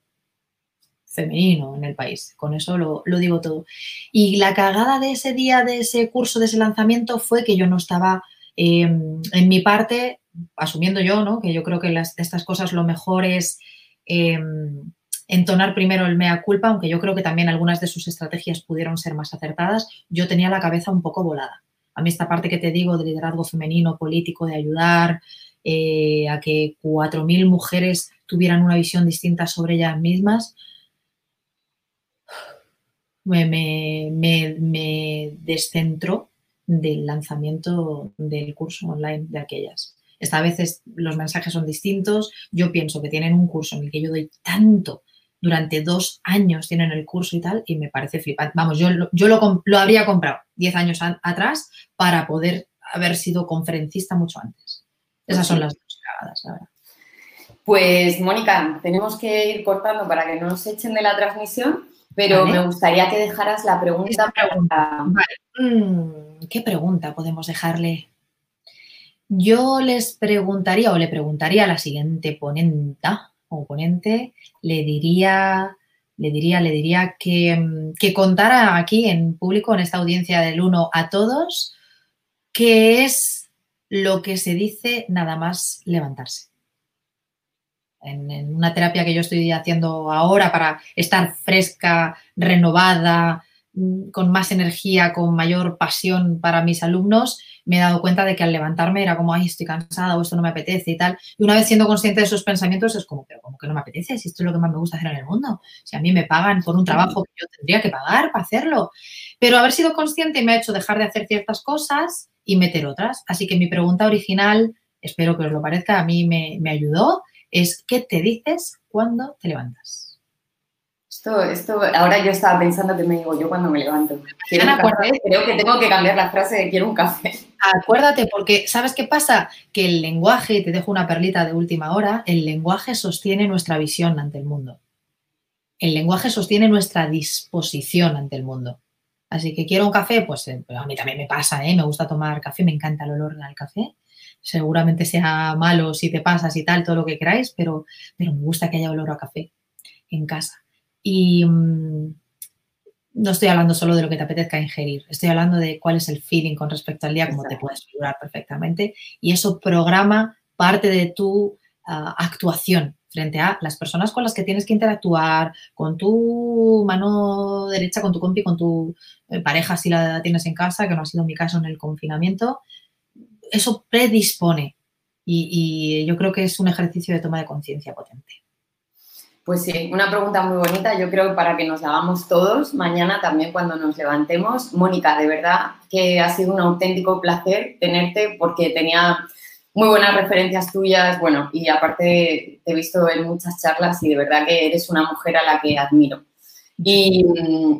Speaker 2: femenino en el país. Con eso lo, digo todo. Y la cagada de ese día, de ese curso, de ese lanzamiento, fue que yo no estaba em, en mi parte, asumiendo yo, ¿no? Que yo creo que estas cosas lo mejor es em, entonar primero el mea culpa, aunque yo creo que también algunas de sus estrategias pudieron ser más acertadas, yo tenía la cabeza un poco volada. A mí esta parte que te digo de liderazgo femenino, político, de ayudar eh, a que 4.000 mujeres tuvieran una visión distinta sobre ellas mismas, me, me descentró del lanzamiento del curso online de aquellas. Esta vez los mensajes son distintos. Yo pienso que tienen un curso en el que yo doy tanto durante dos años tienen el curso y tal, y me parece flipante. Vamos, yo, yo lo, lo habría comprado diez años atrás para poder haber sido conferencista mucho antes. Esas son las dos cagadas, la verdad.
Speaker 1: Pues, Mónica, tenemos que ir cortando para que no nos echen de la transmisión, pero me gustaría que dejaras la pregunta.
Speaker 2: pregunta. Mm, ¿Qué pregunta podemos dejarle? Yo les preguntaría o le preguntaría a la siguiente ponenta o ponente, le diría, le diría, le diría que, mm, que contara aquí en público, en esta audiencia del uno a todos, qué es lo que se dice nada más levantarse. En, en, una terapia que yo estoy haciendo ahora para estar fresca, renovada, mm, con más energía, con mayor pasión para mis alumnos, me he dado cuenta de que al levantarme era como, ay, estoy cansada o esto no me apetece y tal. Y una vez siendo consciente de esos pensamientos es como, pero como que no me apetece, si esto es lo que más me gusta hacer en el mundo. Si a mí me pagan por un trabajo que yo tendría que pagar para hacerlo. Pero haber sido consciente me ha hecho dejar de hacer ciertas cosas y meter otras. Así que mi pregunta original, espero que os lo parezca, a mí me, me ayudó, es ¿qué te dices cuando te levantas?
Speaker 1: Esto, esto, ahora yo estaba pensando que me digo yo cuando me levanto. Creo que tengo que cambiar la frase de quiero un café.
Speaker 2: Acuérdate, porque ¿sabes qué pasa? Que el lenguaje, te dejo una perlita de última hora, el lenguaje sostiene nuestra visión ante el mundo. El lenguaje sostiene nuestra disposición ante el mundo. Así que quiero un café, pues, eh, pues a mí también me pasa, ¿eh? me gusta tomar café, me encanta el olor del café. Seguramente sea malo si te pasas y tal, todo lo que queráis, pero, pero me gusta que haya olor a café en casa. Y mm, no estoy hablando solo de lo que te apetezca ingerir, estoy hablando de cuál es el feeling con respecto al día, como te puedes figurar perfectamente. Y eso programa parte de tu ah, actuación frente a las personas con las que tienes que interactuar, con tu mano derecha, con tu compi, con tu eh, pareja si la tienes en casa, que no ha sido mi caso en el confinamiento. Eso predispone y yo creo que es un ejercicio de toma de conciencia potente.
Speaker 1: Pues sí, una pregunta muy bonita, yo creo para que nos la hagamos todos mañana también cuando nos levantemos. Mónica, de verdad que ha sido un auténtico placer tenerte porque tenía muy buenas referencias tuyas, bueno, y aparte te he visto en muchas charlas y de verdad que eres una mujer a la que admiro. Y,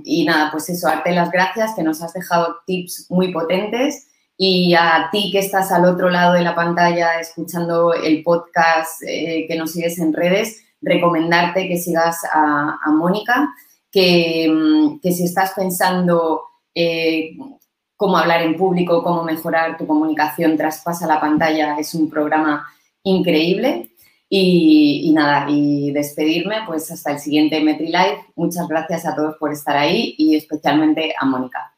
Speaker 1: y nada, pues eso, darte las gracias, que nos has dejado tips muy potentes y a ti que estás al otro lado de la pantalla escuchando el podcast, eh, que nos sigues en redes, recomendarte que sigas a, Mónica, que, mm, que, si estás pensando eh, cómo hablar en público, cómo mejorar tu comunicación, traspasa la pantalla, es un programa increíble. Y, y, nada, y despedirme, pues hasta el siguiente MetriLive. Muchas gracias a todos por estar ahí y especialmente a Mónica.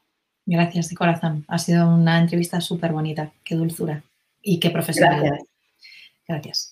Speaker 2: Gracias de corazón. Ha sido una entrevista súper bonita. Qué dulzura y qué profesionalidad. Gracias.